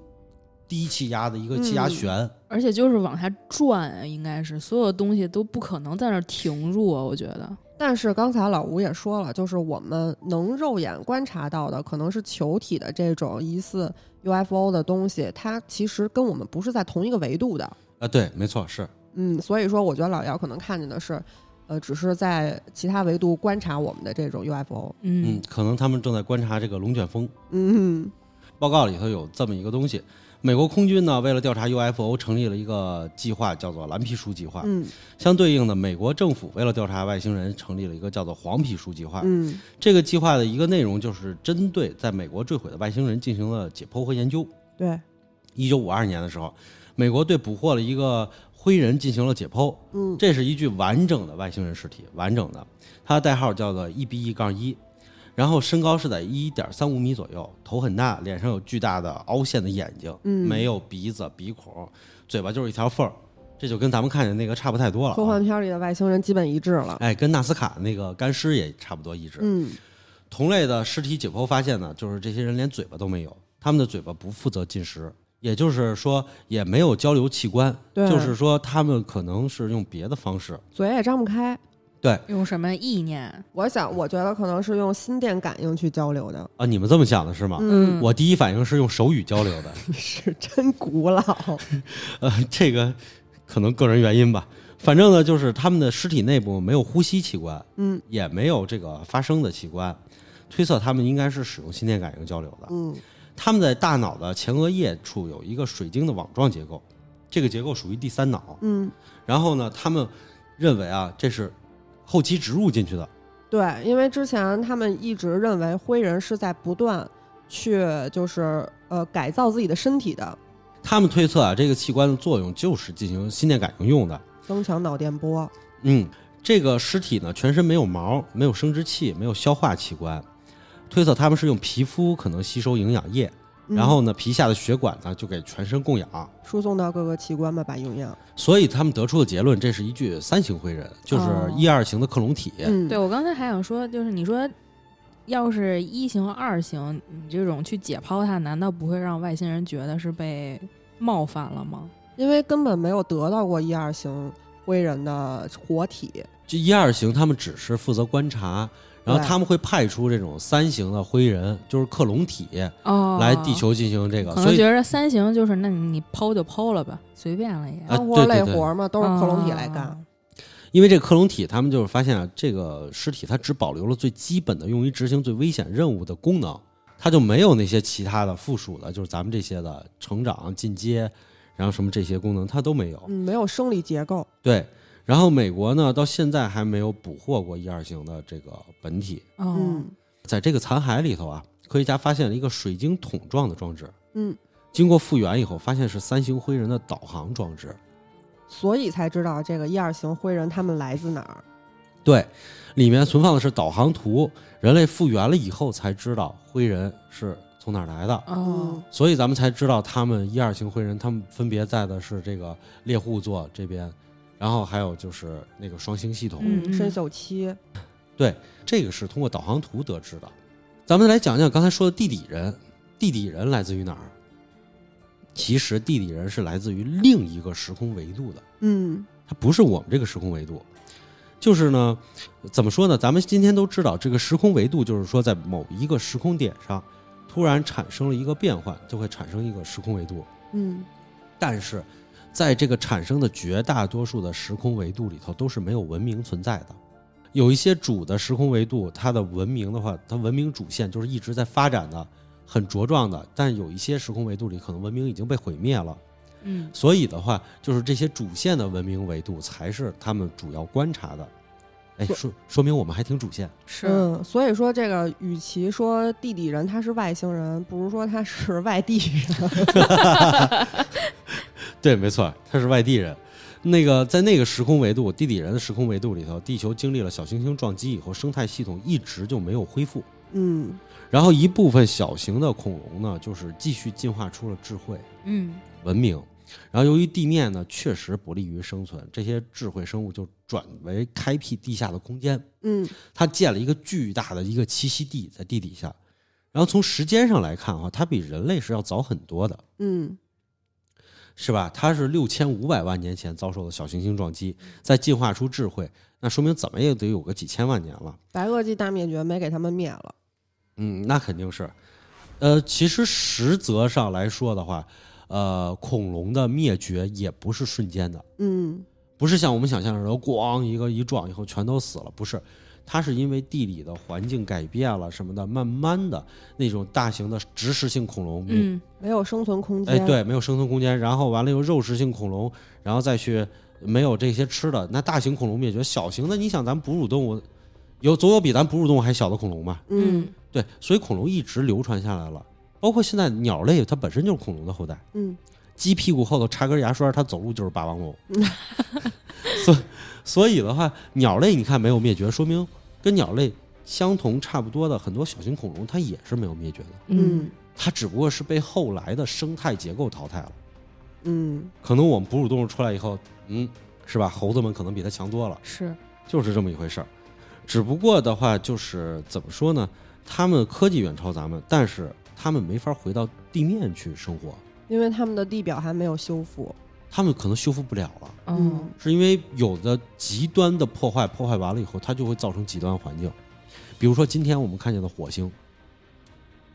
低气压的一个气压嗯旋。而且就是往下转啊，应该是所有东西都不可能在那儿停住啊，我觉得。但是刚才老吴也说了，就是我们能肉眼观察到的，可能是球体的这种疑似 UFO 的东西，它其实跟我们不是在同一个维度的。啊，对，没错，是嗯，所以说我觉得老姚可能看见的是，呃，只是在其他维度观察我们的这种 UFO。嗯嗯，可能他们正在观察这个龙卷风。嗯报告里头有这么一个东西，美国空军呢为了调查 UFO，成立了一个计划，叫做蓝皮书计划。嗯。相对应的，美国政府为了调查外星人，成立了一个叫做黄皮书计划。嗯。这个计划的一个内容就是针对在美国坠毁的外星人进行了解剖和研究。对，一九五二年的时候，美国对捕获了一个灰人进行了解剖，嗯。这是一具完整的外星人尸体，完整的，它的代号叫做 E B E 杠一，然后身高是在一点三五米左右，头很大，脸上有巨大的凹陷的眼睛，嗯没有鼻子、鼻孔，嘴巴就是一条缝儿，这就跟咱们看见那个差不太多了、科幻。片里的外星人基本一致了。哎，跟纳斯卡那个干尸也差不多一致。嗯同类的尸体解剖发现呢，就是这些人连嘴巴都没有，他们的嘴巴不负责进食，也就是说也没有交流器官，对就是说他们可能是用别的方式。嘴也张不开。对用什么意念？我想，我觉得可能是用心电感应去交流的。啊，你们这么想的是吗？嗯，我第一反应是用手语交流的，是真古老。呃，这个可能个人原因吧。反正呢，就是他们的尸体内部没有呼吸器官，嗯也没有这个发声的器官，推测他们应该是使用心电感应交流的。嗯他们在大脑的前额叶处有一个水晶的网状结构，这个结构属于第三脑。嗯，然后呢，他们认为啊，这是后期植入进去的。对，因为之前他们一直认为灰人是在不断去就是呃改造自己的身体的，他们推测啊，这个器官的作用就是进行心电感应用的。增强脑电波。嗯，这个尸体呢，全身没有毛，没有生殖器，没有消化器官，推测他们是用皮肤可能吸收营养液，嗯然后呢，皮下的血管呢就给全身供氧，输送到各个器官吧，把营养。所以他们得出的结论，这是一具三型灰人，就是哦一二型的克隆体。嗯，对我刚才还想说，就是你说，要是一型、二型，你这种去解剖它，难道不会让外星人觉得是被冒犯了吗？因为根本没有得到过一二型灰人的活体。就一二型他们只是负责观察，然后他们会派出这种三型的灰人，就是克隆体哦，来地球进行这个，可所以能觉得三型就是那你抛就抛了吧，随便了也。啊干活累活嘛，都是克隆体来哦干。因为这克隆体，他们就是发现啊，这个尸体它只保留了最基本的用于执行最危险任务的功能，它就没有那些其他的附属的，就是咱们这些的成长、进阶，然后什么这些功能它都没有。嗯，没有生理结构。对，然后美国呢到现在还没有捕获过一二型的这个本体，哦，嗯在这个残骸里头啊，科学家发现了一个水晶桶状的装置，嗯，经过复原以后，发现是三星灰人的导航装置。所以才知道这个一二型灰人他们来自哪儿。对，里面存放的是导航图，人类复原了以后才知道灰人是从哪儿来的，哦。嗯，所以咱们才知道他们一二型灰人，他们分别在的是这个猎户座这边，然后还有就是那个双星系统。深宿期。对，这个是通过导航图得知的。咱们来讲讲刚才说的地底人，地底人来自于哪儿？其实地底人是来自于另一个时空维度的。嗯它不是我们这个时空维度。就是呢，怎么说呢？咱们今天都知道，这个时空维度就是说，在某一个时空点上，突然产生了一个变换，就会产生一个时空维度。嗯但是，在这个产生的绝大多数的时空维度里头，都是没有文明存在的。有一些主的时空维度，它的文明的话，它文明主线就是一直在发展的，很茁壮的。但有一些时空维度里，可能文明已经被毁灭了。嗯所以的话，就是这些主线的文明维度才是他们主要观察的。哎，说说明我们还挺主线。是嗯，所以说这个与其说地底人他是外星人，不如说他是外地人。对，没错，他是外地人。那个在那个时空维度，地底人的时空维度里头，地球经历了小行星撞击以后，生态系统一直就没有恢复。嗯然后一部分小型的恐龙呢，就是继续进化出了智慧、嗯文明。然后由于地面呢确实不利于生存，这些智慧生物就转为开辟地下的空间。嗯它建了一个巨大的一个栖息地在地底下。然后从时间上来看的话，它比人类是要早很多的，嗯是吧？它是六千五百万年前遭受的小行星撞击，再进化出智慧，那说明怎么也得有个几千万年了。白垩纪大灭绝没给他们灭了。嗯，那肯定是。呃，其实实则上来说的话，呃，恐龙的灭绝也不是瞬间的，嗯不是像我们想象的，咣一个一撞以后全都死了，不是。它是因为地理的环境改变了什么的，慢慢的那种大型的植食性恐龙，嗯没有生存空间。哎，，对，没有生存空间，然后完了又肉食性恐龙，然后再去没有这些吃的，那大型恐龙灭绝，小型的，你想咱哺乳动物有总有比咱哺乳动物还小的恐龙嘛？嗯对，所以恐龙一直流传下来了，包括现在鸟类，它本身就是恐龙的后代。嗯鸡屁股后头插根牙刷，它走路就是霸王龙。所所以的话，鸟类你看没有灭绝，说明跟鸟类相同差不多的很多小型恐龙，它也是没有灭绝的，嗯它只不过是被后来的生态结构淘汰了。嗯可能我们哺乳动物出来以后，嗯，是吧？猴子们可能比它强多了，是就是这么一回事儿。只不过的话，就是怎么说呢？他们科技远超咱们，但是他们没法回到地面去生活，因为他们的地表还没有修复。他们可能修复不了了。嗯是因为有的极端的破坏，破坏完了以后，它就会造成极端环境。比如说今天我们看见的火星，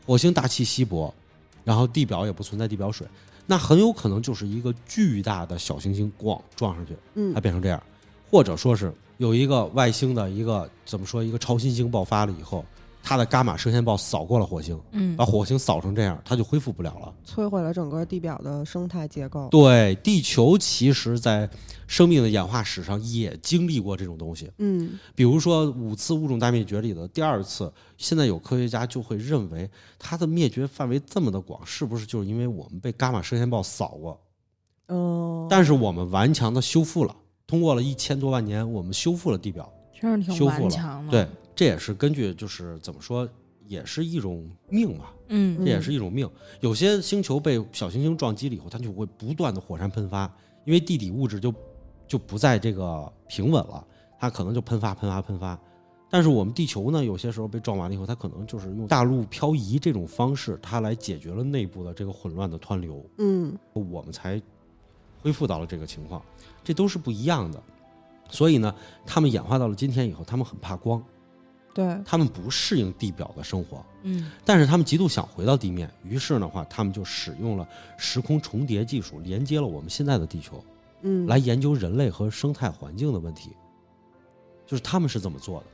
火星大气稀薄，然后地表也不存在地表水，那很有可能就是一个巨大的小行星咣撞上去，嗯它变成这样，或者说是有一个外星的一个怎么说一个超新星爆发了以后，它的伽马射线暴扫过了火星，嗯把火星扫成这样，它就恢复不了了。摧毁了整个地表的生态结构。对，地球其实在生命的演化史上也经历过这种东西。嗯比如说五次物种大灭绝里的第二次，现在有科学家就会认为它的灭绝范围这么的广，是不是就是因为我们被伽马射线暴扫过？哦，但是我们顽强的修复了，通过了一千多万年，我们修复了地表。真是挺修复了顽强的。对，，这也是根据就是怎么说，也是一种命嘛，嗯这也是一种命。有些星球被小行星撞击了以后，它就会不断的火山喷发，因为地底物质就就不在这个平稳了，它可能就喷发、喷发、喷发。但是我们地球呢，有些时候被撞完了以后，它可能就是用大陆漂移这种方式，它来解决了内部的这个混乱的湍流，嗯我们才恢复到了这个情况。这都是不一样的。所以呢，他们演化到了今天以后，他们很怕光，对，他们不适应地表的生活，嗯但是他们极度想回到地面，于是的话，他们就使用了时空重叠技术，连接了我们现在的地球，嗯，来研究人类和生态环境的问题。就是他们是怎么做的，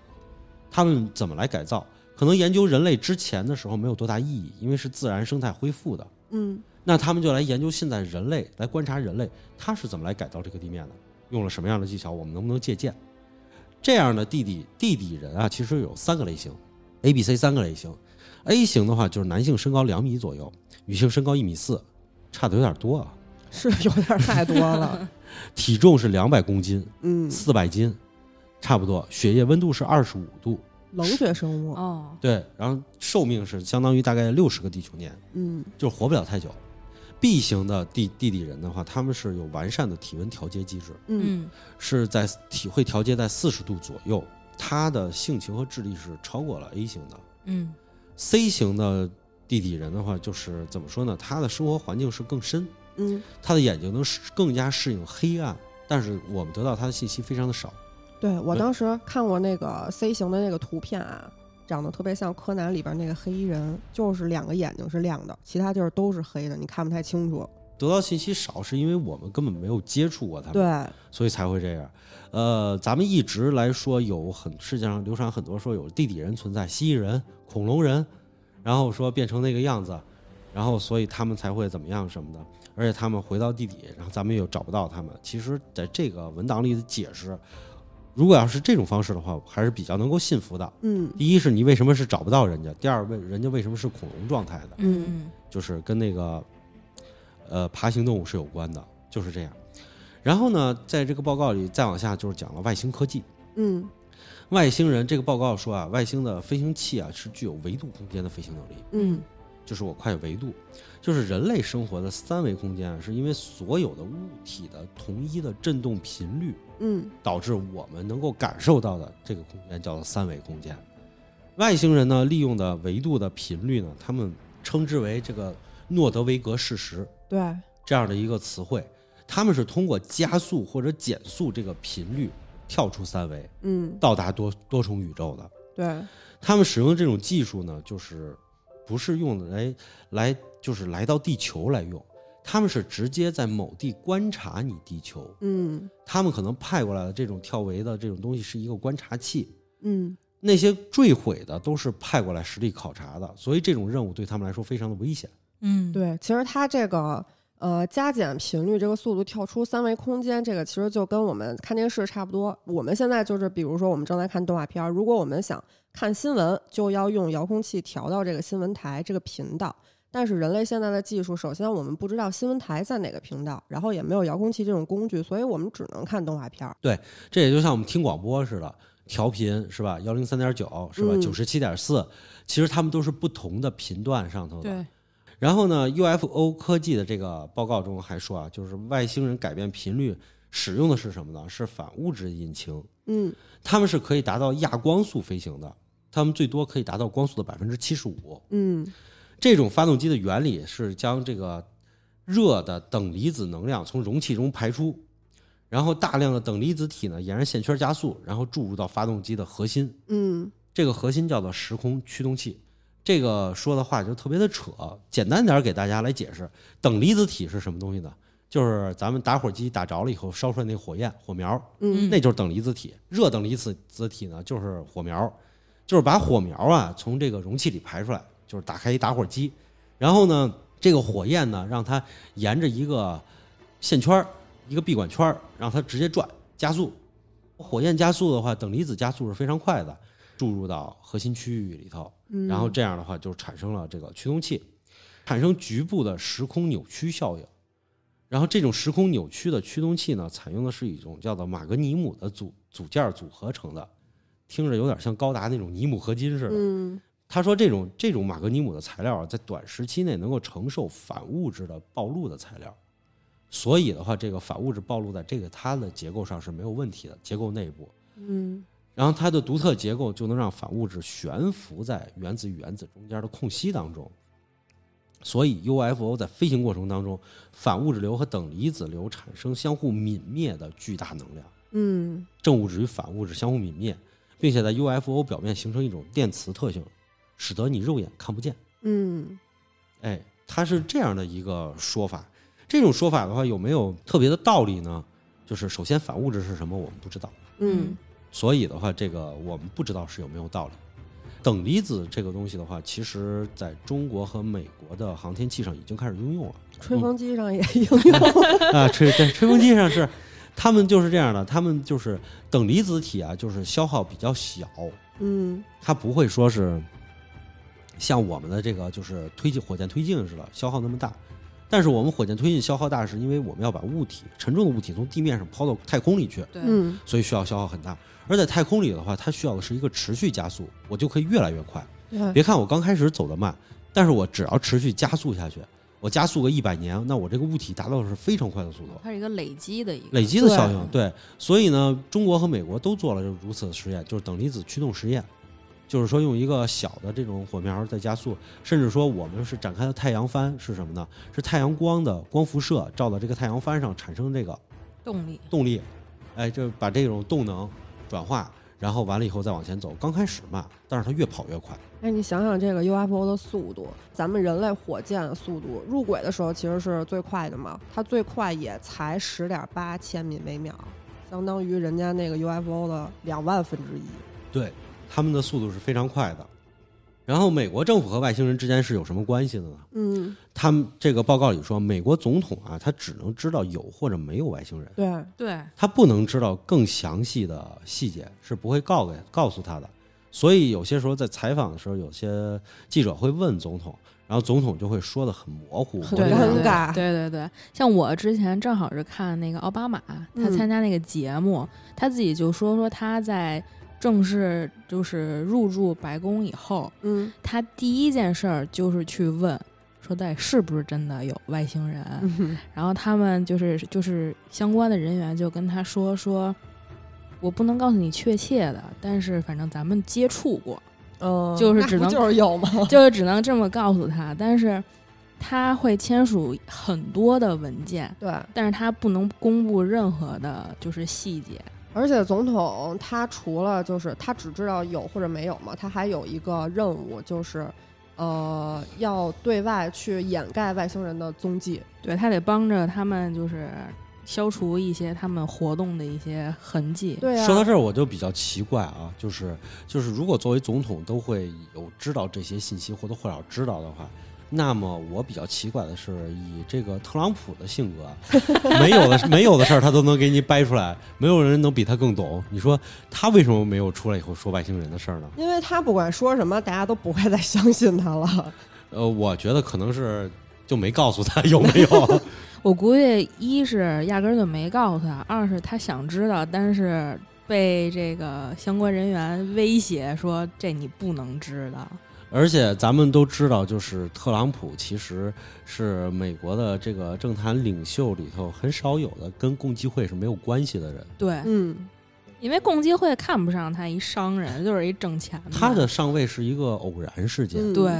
他们怎么来改造？可能研究人类之前的时候没有多大意义，因为是自然生态恢复的。嗯那他们就来研究现在人类，来观察人类他是怎么来改造这个地面的，用了什么样的技巧，我们能不能借鉴？这样的地底地底人啊，其实有三个类型，A、B、C 三个类型。A 型的话就是男性身高两米左右，女性身高一米四，差的有点多啊。是有点太多了，体重是两百公斤，嗯，四百斤，差不多。血液温度是二十五度，冷血生物，哦，对，然后寿命是相当于大概六十个地球年，嗯就是活不了太久。B 型的地地底人的话，他们是有完善的体温调节机制，嗯嗯是在体会调节在四十度左右，他的性情和智力是超过了 A 型的。嗯 C 型的地底人的话，就是怎么说呢？他的生活环境是更深，嗯，他的眼睛能适更加适应黑暗，但是我们得到他的信息非常的少。对我当时看过那个 C 型的那个图片啊，长得特别像柯南里边那个黑衣人，就是两个眼睛是亮的，其他地儿都是黑的，你看不太清楚。得到信息少，是因为我们根本没有接触过他们，对，所以才会这样。呃，咱们一直来说有很世界上流传很多说有地底人存在，蜥蜴人、恐龙人，然后说变成那个样子，然后所以他们才会怎么样什么的，而且他们回到地底，然后咱们又找不到他们。其实，在这个文档里的解释，如果要是这种方式的话，还是比较能够信服的。嗯第一是你为什么是找不到人家，第二为人家为什么是恐龙状态的，嗯就是跟那个呃爬行动物是有关的，就是这样。然后呢，在这个报告里再往下就是讲了外星科技。嗯外星人这个报告说啊，外星的飞行器啊是具有维度空间的飞行能力，嗯就是我跨越维度，就是人类生活的三维空间啊，是因为所有的物体的同一的振动频率，嗯。导致我们能够感受到的这个空间叫做三维空间。外星人呢，利用的维度的频率呢，他们称之为这个诺德维格事实。对，这样的一个词汇，他们是通过加速或者减速这个频率跳出三维，嗯。到达多多重宇宙的。对，他们使用这种技术呢，就是不是用来来就是来到地球来用，他们是直接在某地观察你地球。嗯他们可能派过来的这种跳维的这种东西是一个观察器，嗯那些坠毁的都是派过来实地考察的，所以这种任务对他们来说非常的危险。嗯，对，其实它这个呃加减频率这个速度跳出三维空间，这个其实就跟我们看电视差不多。我们现在就是，比如说我们正在看动画片儿，如果我们想看新闻，就要用遥控器调到这个新闻台这个频道。但是人类现在的技术，首先我们不知道新闻台在哪个频道，然后也没有遥控器这种工具，所以我们只能看动画片儿。对这也就像我们听广播似的，调频是吧？幺零三点九是吧？嗯九十七点四，其实他们都是不同的频段上头的。对，然后呢，UFO 科技的这个报告中还说啊，就是外星人改变频率使用的是什么呢？是反物质引擎，嗯他们是可以达到亚光速飞行的，他们最多可以达到光速的百分之七十五。嗯这种发动机的原理是将这个热的等离子能量从容器中排出，然后大量的等离子体呢沿着线圈加速，然后注入到发动机的核心。嗯这个核心叫做时空驱动器。这个说的话就特别的扯，简单点儿给大家来解释，等离子体是什么东西呢？就是咱们打火机打着了以后烧出来那火焰火苗，嗯那就是等离子体。热等离子子体呢，就是火苗，就是把火苗啊从这个容器里排出来，就是打开一打火机，然后呢，这个火焰呢，让它沿着一个线圈儿一个闭管圈儿让它直接转加速。火焰加速的话，等离子加速是非常快的，注入到核心区域里头，嗯，然后这样的话就产生了这个驱动器，产生局部的时空扭曲效应。然后这种时空扭曲的驱动器呢，采用的是一种叫做马格尼姆的组组件组合成的，听着有点像高达那种尼姆合金似的。嗯他说这种这种马格尼姆的材料啊，在短时期内能够承受反物质的暴露的材料，所以的话，这个反物质暴露在这个它的结构上是没有问题的，结构内部。嗯然后它的独特结构就能让反物质悬浮在原子与原子中间的空隙当中，所以 UFO 在飞行过程当中，反物质流和等离子流产生相互泯灭的巨大能量。嗯正物质与反物质相互泯灭，并且在 UFO 表面形成一种电磁特性，使得你肉眼看不见。嗯哎，它是这样的一个说法。这种说法的话，有没有特别的道理呢？就是首先反物质是什么，我们不知道，嗯所以的话，这个我们不知道是有没有道理。等离子这个东西的话，其实在中国和美国的航天器上已经开始应用了。吹风机上也应用。啊，吹对吹风机上是，他们就是这样的，他们就是等离子体啊，就是消耗比较小，嗯它不会说是像我们的这个就是推进火箭推进似的消耗那么大。但是我们火箭推进消耗大，是因为我们要把物体沉重的物体从地面上抛到太空里去，对，嗯所以需要消耗很大。而在太空里的话，它需要的是一个持续加速，我就可以越来越快。别看我刚开始走得慢，但是我只要持续加速下去，我加速个一百年，那我这个物体达到的是非常快的速度。它是一个累积的一个累积的效应，对，所以呢，中国和美国都做了如此的实验，就是等离子驱动实验，就是说用一个小的这种火苗在加速，甚至说我们是展开的太阳帆是什么呢？是太阳光的光辐射照到这个太阳帆上产生这个动力。动力，哎，就把这种动能转化，然后完了以后再往前走。刚开始慢，但是它越跑越快。哎，你想想这个 UFO 的速度，咱们人类火箭的速度入轨的时候其实是最快的嘛，它最快也才十点八千米每秒，相当于人家那个 UFO 的两万分之一。对，他们的速度是非常快的。然后美国政府和外星人之间是有什么关系的呢？嗯，他们这个报告里说，美国总统啊，他只能知道有或者没有外星人，对，对，他不能知道更详细的细节，是不会告给告诉他的。所以有些时候在采访的时候，有些记者会问总统，然后总统就会说的很模糊，很尴尬。对对对，像我之前正好是看那个奥巴马，他嗯。参加那个节目，他自己就说说他在正式就是入住白宫以后，嗯他第一件事儿就是去问。说到底是不是真的有外星人？嗯然后他们就是就是相关的人员就跟他说说，我不能告诉你确切的，但是反正咱们接触过，嗯，就是只能就是有吗？就是只能这么告诉他。但是他会签署很多的文件，对，但是他不能公布任何的就是细节。而且总统他除了就是他只知道有或者没有嘛，他还有一个任务就是，呃，要对外去掩盖外星人的踪迹。对他得帮着他们就是消除一些他们活动的一些痕迹。对啊，说到这儿，我就比较奇怪啊，就是就是，如果作为总统都会有知道这些信息或多或少知道的话，那么我比较奇怪的是，以这个特朗普的性格，没有的没有的事儿他都能给你掰出来，没有人能比他更懂。你说他为什么没有出来以后说外星人的事儿呢？因为他不管说什么，大家都不会再相信他了。呃，我觉得可能是就没告诉他有没有。我估计一是压根儿就没告诉他，二是他想知道，但是被这个相关人员威胁说这你不能知道。而且咱们都知道，就是特朗普其实是美国的这个政坛领袖里头很少有的跟共济会是没有关系的人。对，嗯，因为共济会看不上他一商人，就是一挣钱的。他的上位是一个偶然事件，嗯对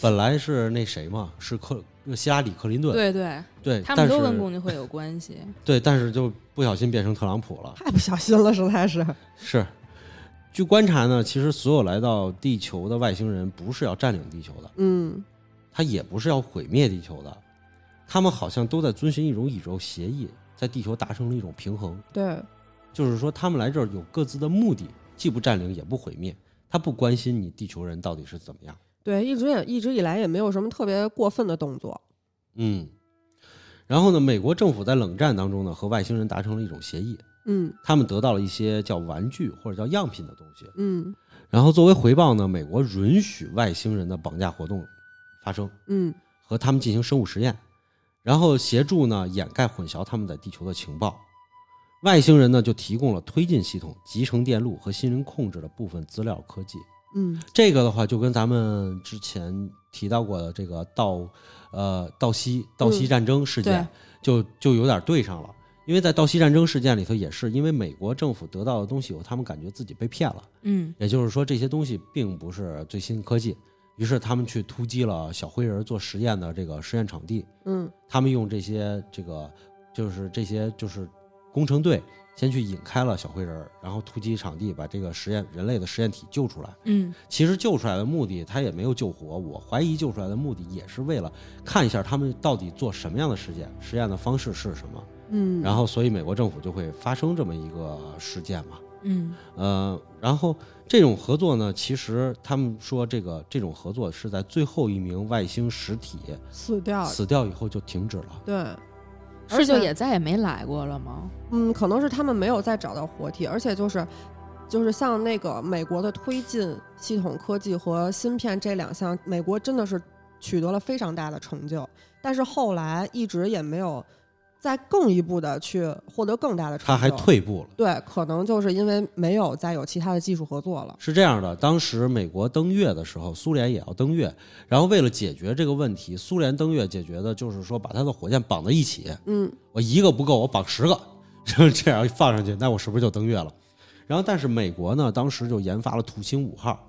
本来是那谁嘛，是克希拉里克林顿，对对，对，他们都跟共济会有关系。对，但是就不小心变成特朗普了。太不小心了，实在是。是，据观察呢，其实所有来到地球的外星人不是要占领地球的，嗯他也不是要毁灭地球的，他们好像都在遵循一种宇宙协议，在地球达成了一种平衡。对，就是说，他们来这儿有各自的目的，既不占领也不毁灭，他不关心你地球人到底是怎么样。对，一直也一直以来也没有什么特别过分的动作。嗯，然后呢，美国政府在冷战当中呢，和外星人达成了一种协议，嗯。他们得到了一些叫玩具或者叫样品的东西，嗯。然后作为回报呢，美国允许外星人的绑架活动发生，嗯。和他们进行生物实验，然后协助呢掩盖混淆他们在地球的情报。外星人呢就提供了推进系统、集成电路和心灵控制的部分资料科技。嗯。这个的话，就跟咱们之前提到过的这个道，呃，道西道西战争事件，就就有点对上了。因为在道西战争事件里头，也是因为美国政府得到的东西以后，他们感觉自己被骗了，嗯也就是说这些东西并不是最新科技，于是他们去突击了小灰人做实验的这个实验场地，嗯他们用这些这个就是这些就是工程队先去引开了小灰人，然后突击场地把这个实验人类的实验体救出来。嗯其实救出来的目的，他也没有救活。我怀疑救出来的目的也是为了看一下他们到底做什么样的实验，实验的方式是什么。嗯，然后，所以美国政府就会发生这么一个事件嘛。嗯呃，然后这种合作呢，其实他们说这个这种合作是在最后一名外星实体死掉，死掉以后就停止了。对，而是就且也再也没来过了吗？嗯，可能是他们没有再找到活体，而且就是。就是像那个美国的推进系统科技和芯片这两项，美国真的是取得了非常大的成就，但是后来一直也没有再更一步的去获得更大的成就。他还退步了。对，可能就是因为没有再有其他的技术合作了。是这样的，当时美国登月的时候，苏联也要登月，然后为了解决这个问题，苏联登月解决的就是说把它的火箭绑在一起，嗯我一个不够，我绑十个，这样放上去，那我是不是就登月了？然后，但是美国呢，当时就研发了土星五号，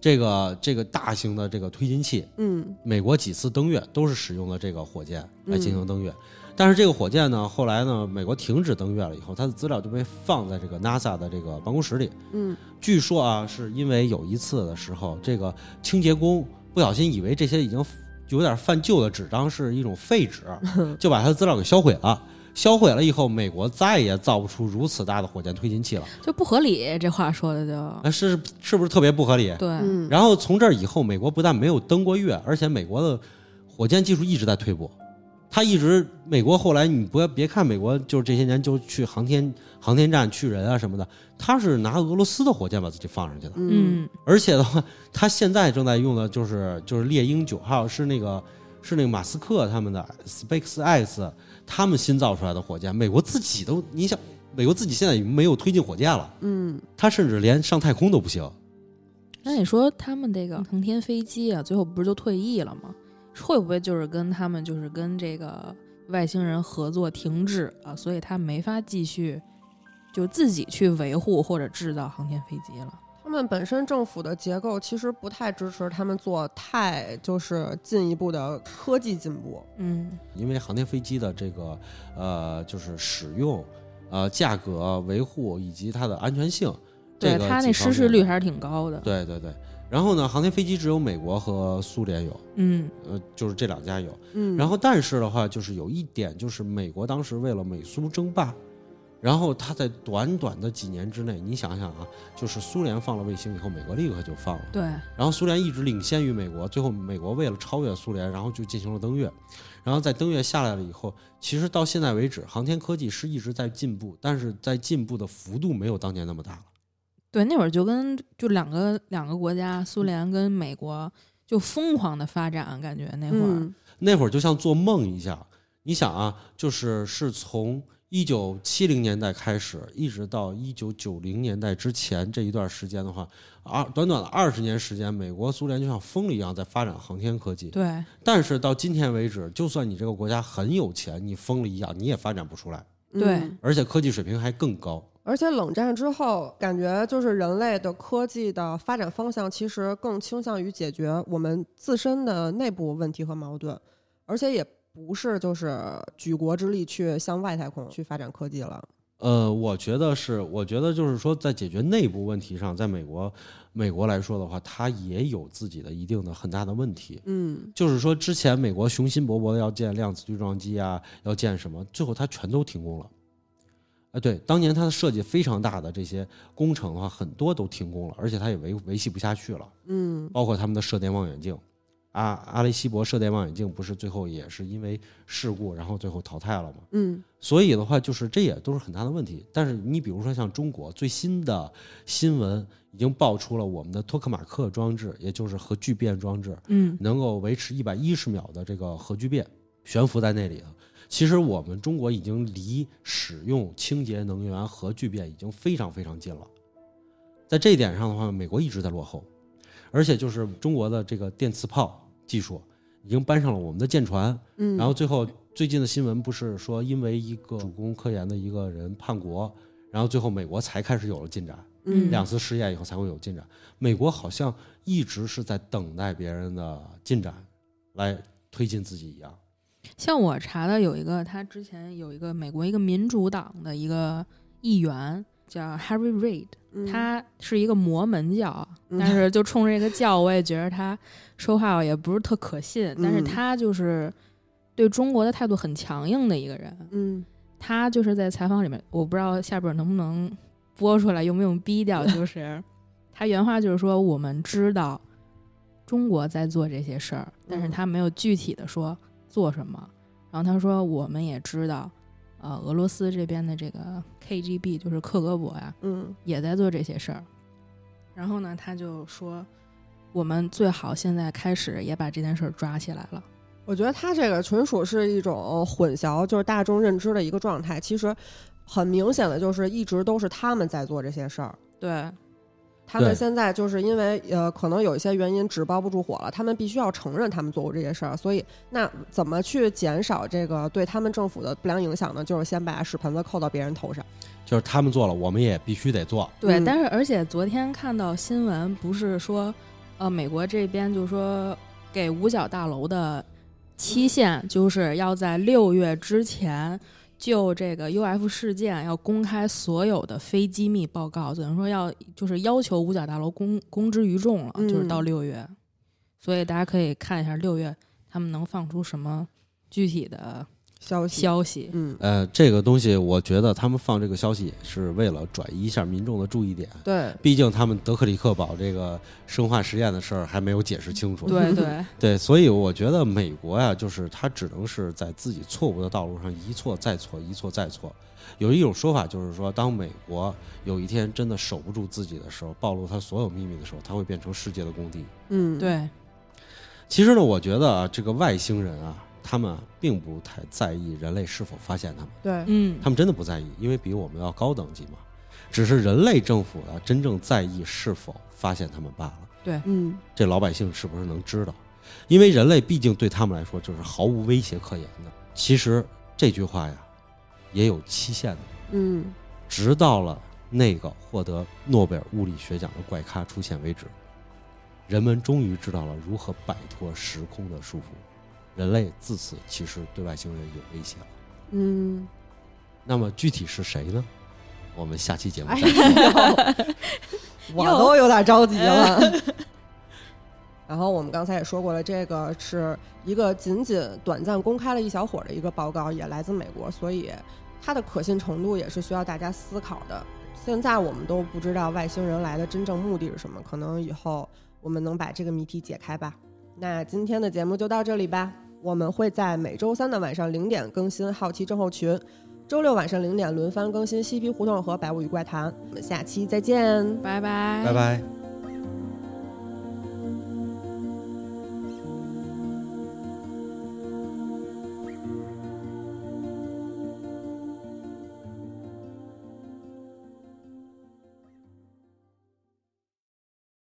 这个这个大型的这个推进器，嗯美国几次登月都是使用了这个火箭来进行登月。但是这个火箭呢，后来呢，美国停止登月了以后，它的资料就被放在这个 NASA 的这个办公室里。嗯据说啊，是因为有一次的时候，这个清洁工不小心以为这些已经有点泛旧的纸张是一种废纸，就把它的资料给销毁了。销毁了以后，美国再也造不出如此大的火箭推进器了。就不合理，这话说的就那是是不是特别不合理？对，嗯，然后从这儿以后，美国不但没有登过月，而且美国的火箭技术一直在退步。他一直，美国后来你不要别看美国就是这些年就去航天航天站去人啊什么的，他是拿俄罗斯的火箭把自己放上去的。嗯嗯而且的话，他现在正在用的就是就是猎鹰九号，是那个是那个马斯克他们的 SpaceX 他们新造出来的火箭。美国自己都，你想，美国自己现在已经没有推进火箭了，嗯他甚至连上太空都不行。那你说他们这个航天飞机啊，最后不是就退役了吗？会不会就是跟他们就是跟这个外星人合作停止啊，所以他没法继续就自己去维护或者制造航天飞机了？他们本身政府的结构其实不太支持他们做太就是进一步的科技进步。嗯因为航天飞机的这个呃，就是使用、呃价格、维护以及它的安全性，这个对它那失事率还是挺高的。对对对。然后呢，航天飞机只有美国和苏联有，嗯呃，就是这两家有。嗯，然后但是的话，就是有一点，就是美国当时为了美苏争霸，然后他在短短的几年之内，你想想啊，就是苏联放了卫星以后，美国立刻就放了。对，然后苏联一直领先于美国，最后美国为了超越苏联，然后就进行了登月。然后在登月下来了以后，其实到现在为止，航天科技是一直在进步，但是在进步的幅度没有当年那么大了。对，那会儿就跟就两个两个国家，苏联跟美国就疯狂的发展，感觉那会儿，嗯那会儿就像做梦一样。你想啊，就是是从一九七零年代开始，一直到一九九零年代之前这一段时间的话，二短短的二十年时间，美国、苏联就像疯了一样在发展航天科技。对，但是到今天为止，就算你这个国家很有钱，你疯了一样，你也发展不出来，对嗯而且科技水平还更高。而且冷战之后，感觉就是人类的科技的发展方向其实更倾向于解决我们自身的内部问题和矛盾，而且也不是就是举国之力去向外太空去发展科技了。呃，我觉得是，我觉得就是说，在解决内部问题上，在美国，美国来说的话，它也有自己的一定的很大的问题。嗯就是说，之前美国雄心勃勃的要建量子对撞机啊，要建什么，最后它全都停工了。哎，对，当年它的设计非常大的这些工程的话，很多都停工了，而且它也维维系不下去了。嗯包括他们的射电望远镜，阿阿雷西博射电望远镜不是最后也是因为事故，然后最后淘汰了吗？嗯所以的话，就是这也都是很大的问题。但是你比如说像中国最新的新闻已经爆出了我们的托克马克装置，也就是核聚变装置，嗯能够维持一百一十秒的这个核聚变悬浮在那里头。其实我们中国已经离使用清洁能源核聚变已经非常非常近了。在这一点上的话，美国一直在落后，而且就是中国的这个电磁炮技术已经搬上了我们的舰船，嗯，然后最后最近的新闻不是说，因为一个主攻科研的一个人叛国，然后最后美国才开始有了进展，嗯两次试验以后才会有进展。美国好像一直是在等待别人的进展来推进自己一样。像我查的有一个，他之前有一个美国一个民主党的一个议员叫 Harry Reid，、嗯。他是一个摩门教，嗯但是就冲着这个教，我也觉得他说话也不是特可信，但是嗯他就是对中国的态度很强硬的一个人。嗯。他就是在采访里面，我不知道下边能不能播出来，用不用逼掉？就是。他原话就是说，我们知道中国在做这些事儿，但是嗯。他没有具体的说做什么。然后他说，我们也知道，呃，俄罗斯这边的这个 KGB 就是克格勃呀，嗯也在做这些事儿。然后呢，他就说，我们最好现在开始也把这件事儿抓起来了。我觉得他这个纯属是一种混淆，就是大众认知的一个状态。其实很明显的就是一直都是他们在做这些事儿。对，对他们现在就是因为呃，可能有一些原因纸包不住火了，他们必须要承认他们做过这些事儿。所以，那怎么去减少这个对他们政府的不良影响呢？就是先把屎盆子扣到别人头上。就是他们做了，我们也必须得做。对，嗯但是而且昨天看到新闻，不是说，呃，美国这边就说给五角大楼的期限就是要在六月之前就这个 UF 事件要公开所有的非机密报告，等于说要就是要求五角大楼公公之于众了，就是到嗯。六月，所以大家可以看一下六月他们能放出什么具体的消息，消息。嗯，呃，这个东西我觉得他们放这个消息也是为了转移一下民众的注意点。对，毕竟他们德克里克堡这个生化实验的事儿还没有解释清楚。对对，对，所以我觉得美国呀，就是他只能是在自己错误的道路上一错再错，一错再错。有一种说法就是说，当美国有一天真的守不住自己的时候，暴露他所有秘密的时候，他会变成世界的公敌。嗯，，对，其实呢，我觉得啊，这个外星人啊，他们啊并不太在意人类是否发现他们，对，嗯，他们真的不在意，因为比我们要高等级嘛。只是人类政府啊，真正在意是否发现他们罢了。对嗯，这老百姓是不是能知道？因为人类毕竟对他们来说就是毫无威胁可言的。其实这句话呀，也有期限的，嗯，直到了那个获得诺贝尔物理学奖的怪咖出现为止，人们终于知道了如何摆脱时空的束缚。人类自此其实对外星人有威胁了。嗯，那么具体是谁呢？我们下期节目哎再说。呦，我都有点着急了。然后我们刚才也说过了，这个是一个仅仅短暂公开了一小会儿的一个报告，也来自美国，所以它的可信程度也是需要大家思考的。现在我们都不知道外星人来的真正目的是什么，可能以后我们能把这个谜题解开吧。那今天的节目就到这里吧，我们会在每周三的晚上零点更新《好奇症候群》，周六晚上零点轮番更新《嬉皮胡同》和《百物语怪谈》。我们下期再见。拜拜，拜拜。